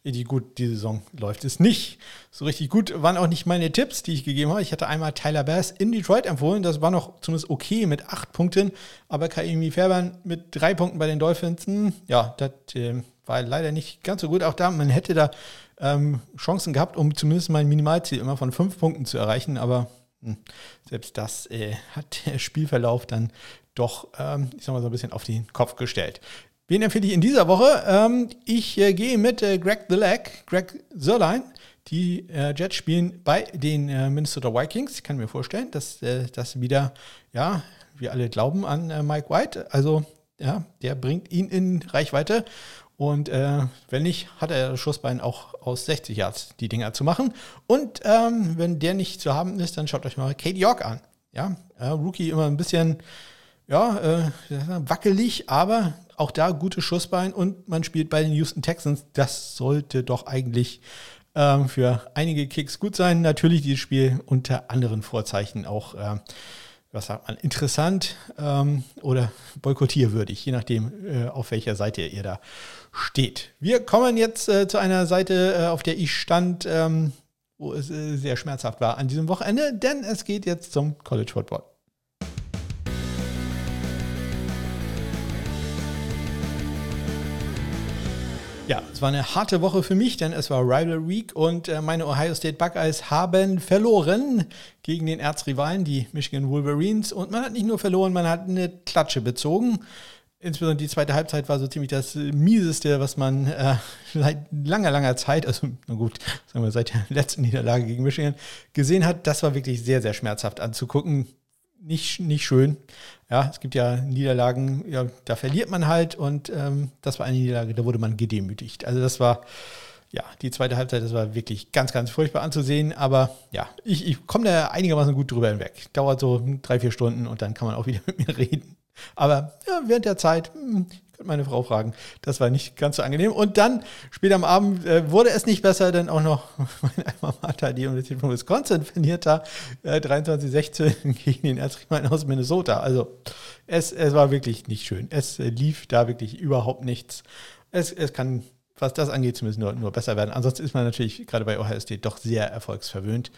richtig gut, die Saison läuft es nicht. So richtig gut waren auch nicht meine Tipps, die ich gegeben habe. Ich hatte einmal Tyler Bass in Detroit empfohlen. Das war noch zumindest okay mit acht Punkten. Aber Kaimi Fairbairn mit drei Punkten bei den Dolphins, hm, ja, das äh, war leider nicht ganz so gut. Auch da, man hätte da ähm, Chancen gehabt, um zumindest mein Minimalziel immer von fünf Punkten zu erreichen. Aber hm, selbst das äh, hat der Spielverlauf dann doch, ähm, ich sag mal, so ein bisschen auf den Kopf gestellt. Wen empfehle ich in dieser Woche? Ähm, ich äh, gehe mit äh, Greg the Leg, Greg Zerlein. Die äh, Jets spielen bei den äh, Minnesota Vikings. Ich kann mir vorstellen, dass äh, das wieder, ja, wir alle glauben an äh, Mike White. Also, ja, der bringt ihn in Reichweite. Und wenn nicht, hat er das Schussbein auch aus 60 Yards die Dinger zu machen. Und ähm, wenn der nicht zu haben ist, dann schaut euch mal Kate York an. Ja, Rookie immer ein bisschen ja, wackelig, aber auch da gute Schussbein und man spielt bei den Houston Texans. Das sollte doch eigentlich ähm, für einige Kicks gut sein. Natürlich dieses Spiel unter anderen Vorzeichen auch, äh, was sagt man, interessant ähm, oder boykottierwürdig, je nachdem, äh, auf welcher Seite ihr da steht. Wir kommen jetzt äh, zu einer Seite, äh, auf der ich stand, ähm, wo es äh, sehr schmerzhaft war an diesem Wochenende, denn es geht jetzt zum College Football. Ja, es war eine harte Woche für mich, denn es war Rival Week und äh, meine Ohio State Buckeyes haben verloren gegen den Erzrivalen, die Michigan Wolverines. Und man hat nicht nur verloren, man hat eine Klatsche bezogen. Insbesondere die zweite Halbzeit war so ziemlich das mieseste, was man äh, seit langer, langer Zeit, also na gut, sagen wir seit der letzten Niederlage gegen Michigan, gesehen hat. Das war wirklich sehr, sehr schmerzhaft anzugucken nicht, nicht schön. Ja, es gibt ja Niederlagen, ja, da verliert man halt und ähm, das war eine Niederlage, da wurde man gedemütigt. Also das war, ja, die zweite Halbzeit, das war wirklich ganz, ganz furchtbar anzusehen, aber ja, ich, ich komme da einigermaßen gut drüber hinweg. Dauert so drei, vier Stunden und dann kann man auch wieder mit mir reden. Aber ja, während der Zeit, hm, könnte meine Frau fragen. Das war nicht ganz so angenehm. Und dann, später am Abend, äh, wurde es nicht besser, denn auch noch mein Alma Mater, die Universität von Wisconsin, verliert da äh, 23-16 gegen den Erzriemann aus Minnesota. Also es, es war wirklich nicht schön. Es äh, lief da wirklich überhaupt nichts. Es, es kann was das angeht, zumindest nur, nur besser werden. Ansonsten ist man natürlich gerade bei Ohio State doch sehr erfolgsverwöhnt.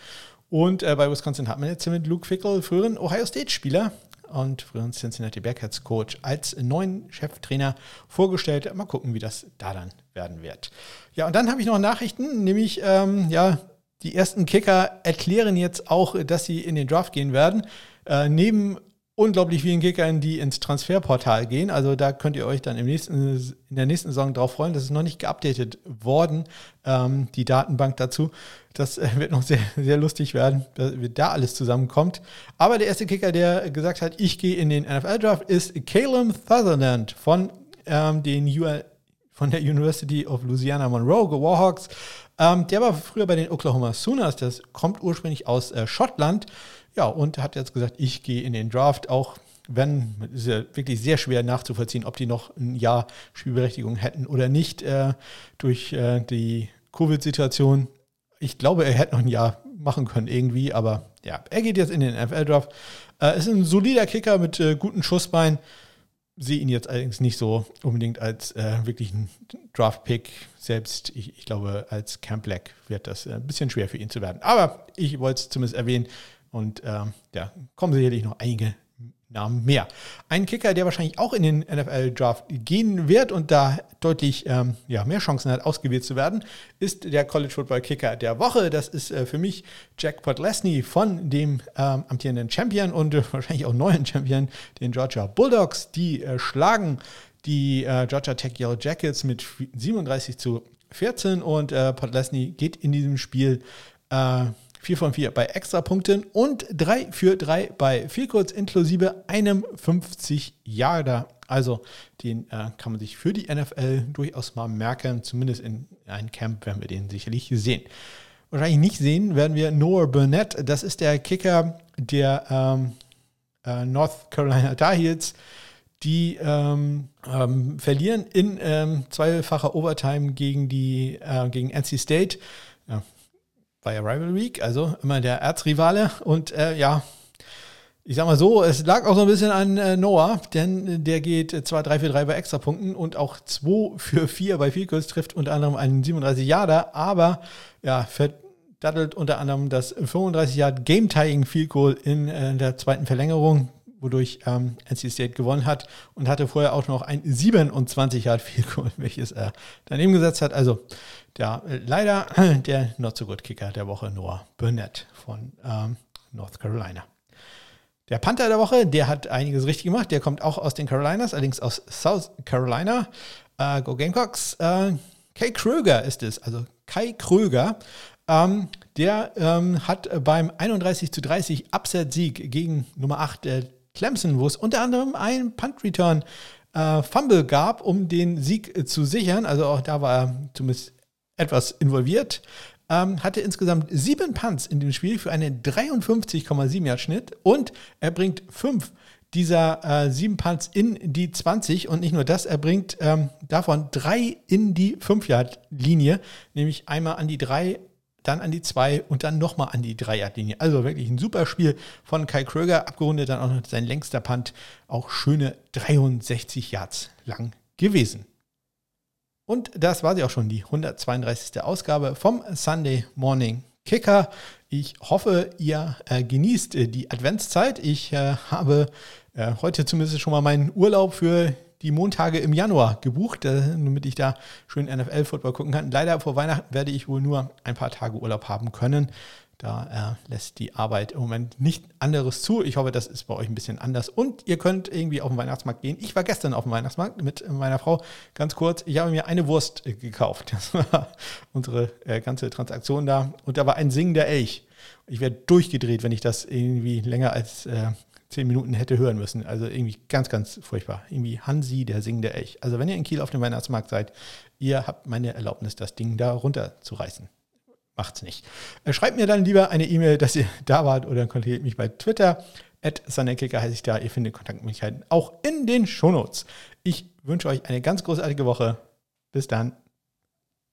Und äh, bei Wisconsin hat man jetzt mit Luke Fickle, früheren Ohio State-Spieler und früheren Cincinnati Bearcats-Coach, als neuen Cheftrainer vorgestellt. Mal gucken, wie das da dann werden wird. Ja, und dann habe ich noch Nachrichten, nämlich, ähm, ja, die ersten Kicker erklären jetzt auch, dass sie in den Draft gehen werden. Äh, neben unglaublich vielen Kickern, die ins Transferportal gehen. Also da könnt ihr euch dann im nächsten, in der nächsten Saison drauf freuen. Das ist noch nicht geupdatet worden, ähm, die Datenbank dazu. Das äh, wird noch sehr, sehr lustig werden, wie da alles zusammenkommt. Aber der erste Kicker, der gesagt hat, ich gehe in den NFL-Draft, ist Caleb Sutherland von, ähm, den UL, von der University of Louisiana Monroe, Go Warhawks. Ähm, der war früher bei den Oklahoma Sooners, das kommt ursprünglich aus äh, Schottland. Ja, und hat jetzt gesagt, ich gehe in den Draft, auch wenn, es ist ja wirklich sehr schwer nachzuvollziehen, ob die noch ein Jahr Spielberechtigung hätten oder nicht äh, durch äh, die Covid-Situation. Ich glaube, er hätte noch ein Jahr machen können irgendwie, aber ja, er geht jetzt in den NFL-Draft. Äh, ist ein solider Kicker mit äh, guten Schussbein. Sehe ihn jetzt allerdings nicht so unbedingt als äh, wirklich ein Draft-Pick. Selbst, ich, ich, glaube, als Camp Black wird das äh, ein bisschen schwer für ihn zu werden. Aber ich wollte es zumindest erwähnen. Und ähm, ja, kommen sicherlich noch einige Namen mehr. Ein Kicker, der wahrscheinlich auch in den NFL-Draft gehen wird und da deutlich ähm, ja, mehr Chancen hat, ausgewählt zu werden, ist der College Football Kicker der Woche. Das ist äh, für mich Jack Podlesny von dem ähm, amtierenden Champion und äh, wahrscheinlich auch neuen Champion, den Georgia Bulldogs. Die äh, schlagen die äh, Georgia Tech Yellow Jackets mit 37 zu 14 und äh, Podlesny geht in diesem Spiel äh, 4 von 4 bei Extrapunkten und 3 für 3 bei Vielkurz inklusive einem 50 Yarder. Also den äh, kann man sich für die NFL durchaus mal merken. Zumindest in einem Camp werden wir den sicherlich sehen. Wahrscheinlich nicht sehen werden wir Noah Burnett. Das ist der Kicker der ähm, äh, North Carolina Tar. Die ähm, ähm, verlieren in ähm, zweifacher Overtime gegen die äh, gegen NC State. Ja Rival Week, also immer der Erzrivale. Und äh, ja, ich sag mal so, es lag auch so ein bisschen an äh, Noah, denn der geht 2, 3 für 3 bei Extrapunkten und auch 2 für 4 bei Vielkurs trifft unter anderem einen 37 Yarder, aber ja, verdattelt unter anderem das 35 Yard Game Tying Field Goal in äh, der zweiten Verlängerung, wodurch ähm, NC State gewonnen hat und hatte vorher auch noch ein 27 Yard Field Goal, welches er daneben gesetzt hat. Also ja, leider der Not so good Kicker der Woche, Noah Burnett von ähm, North Carolina. Der Panther der Woche, der hat einiges richtig gemacht. Der kommt auch aus den Carolinas, allerdings aus South Carolina. Äh, Go Gamecocks. Äh, Kai Kröger ist es, also Kai Kröger. Ähm, der ähm, hat beim 31 zu 30 Upset-Sieg gegen Nummer 8 äh, Clemson, wo es unter anderem ein Punt-Return äh, Fumble gab, um den Sieg äh, zu sichern. Also auch da war er zumindest etwas involviert. Ähm, hatte insgesamt sieben Punts in dem Spiel für einen 53,7 Yard Schnitt und er bringt fünf dieser äh, sieben Punts in die 20 und nicht nur das, er bringt ähm, davon drei in die 5 Yard Linie, nämlich einmal an die 3, dann an die 2 und dann nochmal an die 3 Yard Linie. Also wirklich ein super Spiel von Kai Kröger, abgerundet dann auch noch sein längster Punt, auch schöne 63 Yards lang gewesen. Und das war sie auch schon, die 132. Ausgabe vom Sunday Morning Kicker. Ich hoffe, ihr äh, genießt äh, die Adventszeit. Ich äh, habe äh, heute zumindest schon mal meinen Urlaub für die Montage im Januar gebucht, äh, damit ich da schön NFL-Football gucken kann. Leider vor Weihnachten werde ich wohl nur ein paar Tage Urlaub haben können. Da äh, lässt die Arbeit im Moment nicht anderes zu. Ich hoffe, das ist bei euch ein bisschen anders. Und ihr könnt irgendwie auf den Weihnachtsmarkt gehen. Ich war gestern auf dem Weihnachtsmarkt mit meiner Frau. Ganz kurz, ich habe mir eine Wurst äh, gekauft. Das war unsere äh, ganze Transaktion da. Und da war ein singender Elch. Ich wäre durchgedreht, wenn ich das irgendwie länger als äh, zehn Minuten hätte hören müssen. Also irgendwie ganz, ganz furchtbar. Irgendwie Hansi, der singende Elch. Also wenn ihr in Kiel auf dem Weihnachtsmarkt seid, ihr habt meine Erlaubnis, das Ding da runterzureißen macht's nicht. Äh, schreibt mir dann lieber eine E-Mail, dass ihr da wart oder kontaktiert mich bei Twitter. At Sunnykicker heiße ich da. Ihr findet Kontaktmöglichkeiten auch in den Shownotes. Ich wünsche euch eine ganz großartige Woche. Bis dann.